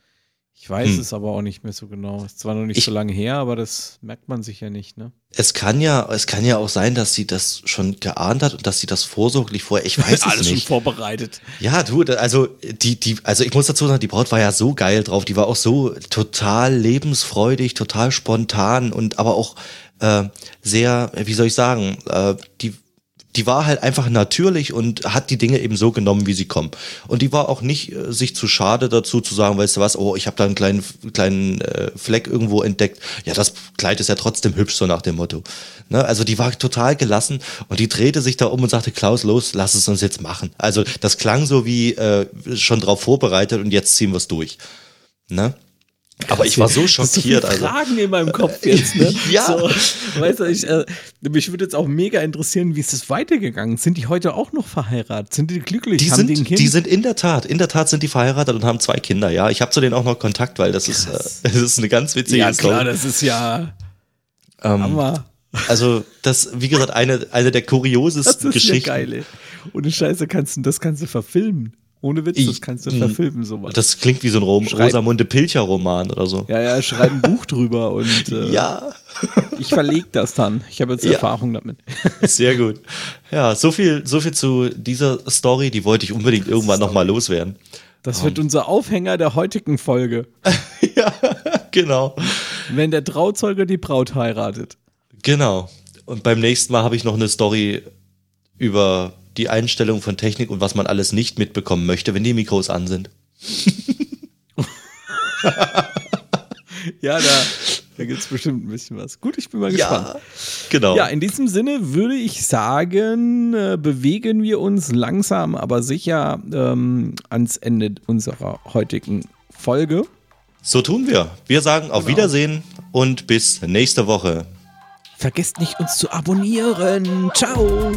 Ich weiß hm. es aber auch nicht mehr so genau. Ist zwar noch nicht ich, so lange her, aber das merkt man sich ja nicht, ne? Es kann ja, es kann ja auch sein, dass sie das schon geahnt hat und dass sie das vorsorglich vorher, ich weiß *laughs* es Alles nicht. schon vorbereitet. Ja, du, also die, die, also ich muss dazu sagen, die Braut war ja so geil drauf, die war auch so total lebensfreudig, total spontan und aber auch äh, sehr, wie soll ich sagen, äh, die die war halt einfach natürlich und hat die Dinge eben so genommen, wie sie kommen. Und die war auch nicht äh, sich zu schade dazu zu sagen, weißt du was, oh, ich habe da einen kleinen, kleinen äh, Fleck irgendwo entdeckt. Ja, das Kleid ist ja trotzdem hübsch, so nach dem Motto. Ne? Also die war total gelassen und die drehte sich da um und sagte, Klaus, los, lass es uns jetzt machen. Also das klang so wie äh, schon drauf vorbereitet und jetzt ziehen wir es durch. Ne? Aber ich war so schockiert. So also. Fragen in meinem Kopf *laughs* jetzt, ne? ja. So, weißt du, ich, äh, mich würde jetzt auch mega interessieren, wie ist es weitergegangen? Sind die heute auch noch verheiratet? Sind die glücklich? Die, haben sind, die, sind in der Tat, in der Tat sind die verheiratet und haben zwei Kinder, ja. Ich habe zu denen auch noch Kontakt, weil das ist, äh, *laughs* das ist eine ganz witzige ja, klar, das ist ja ähm, Hammer. Also, das, wie gesagt, eine, eine der kuriosesten Geschichten. Das ist ja geil, ey. Ohne Scheiße kannst du, das kannst du verfilmen. Ohne Witz, das kannst du verfilmen, sowas. Das klingt wie so ein Rom Rosamunde Pilcher-Roman oder so. Ja, ja, schreib ein Buch drüber und *laughs* äh, ja. ich verlege das dann. Ich habe jetzt ja. Erfahrung damit. *laughs* Sehr gut. Ja, so viel, so viel zu dieser Story, die wollte ich unbedingt irgendwann nochmal loswerden. Das wird um. unser Aufhänger der heutigen Folge. *laughs* ja, genau. Wenn der Trauzeuge die Braut heiratet. Genau. Und beim nächsten Mal habe ich noch eine Story über die Einstellung von Technik und was man alles nicht mitbekommen möchte, wenn die Mikros an sind. *laughs* ja, da, da gibt es bestimmt ein bisschen was. Gut, ich bin mal gespannt. Ja, genau. Ja, in diesem Sinne würde ich sagen, äh, bewegen wir uns langsam, aber sicher ähm, ans Ende unserer heutigen Folge. So tun wir. Wir sagen auf genau. Wiedersehen und bis nächste Woche. Vergesst nicht, uns zu abonnieren. Ciao.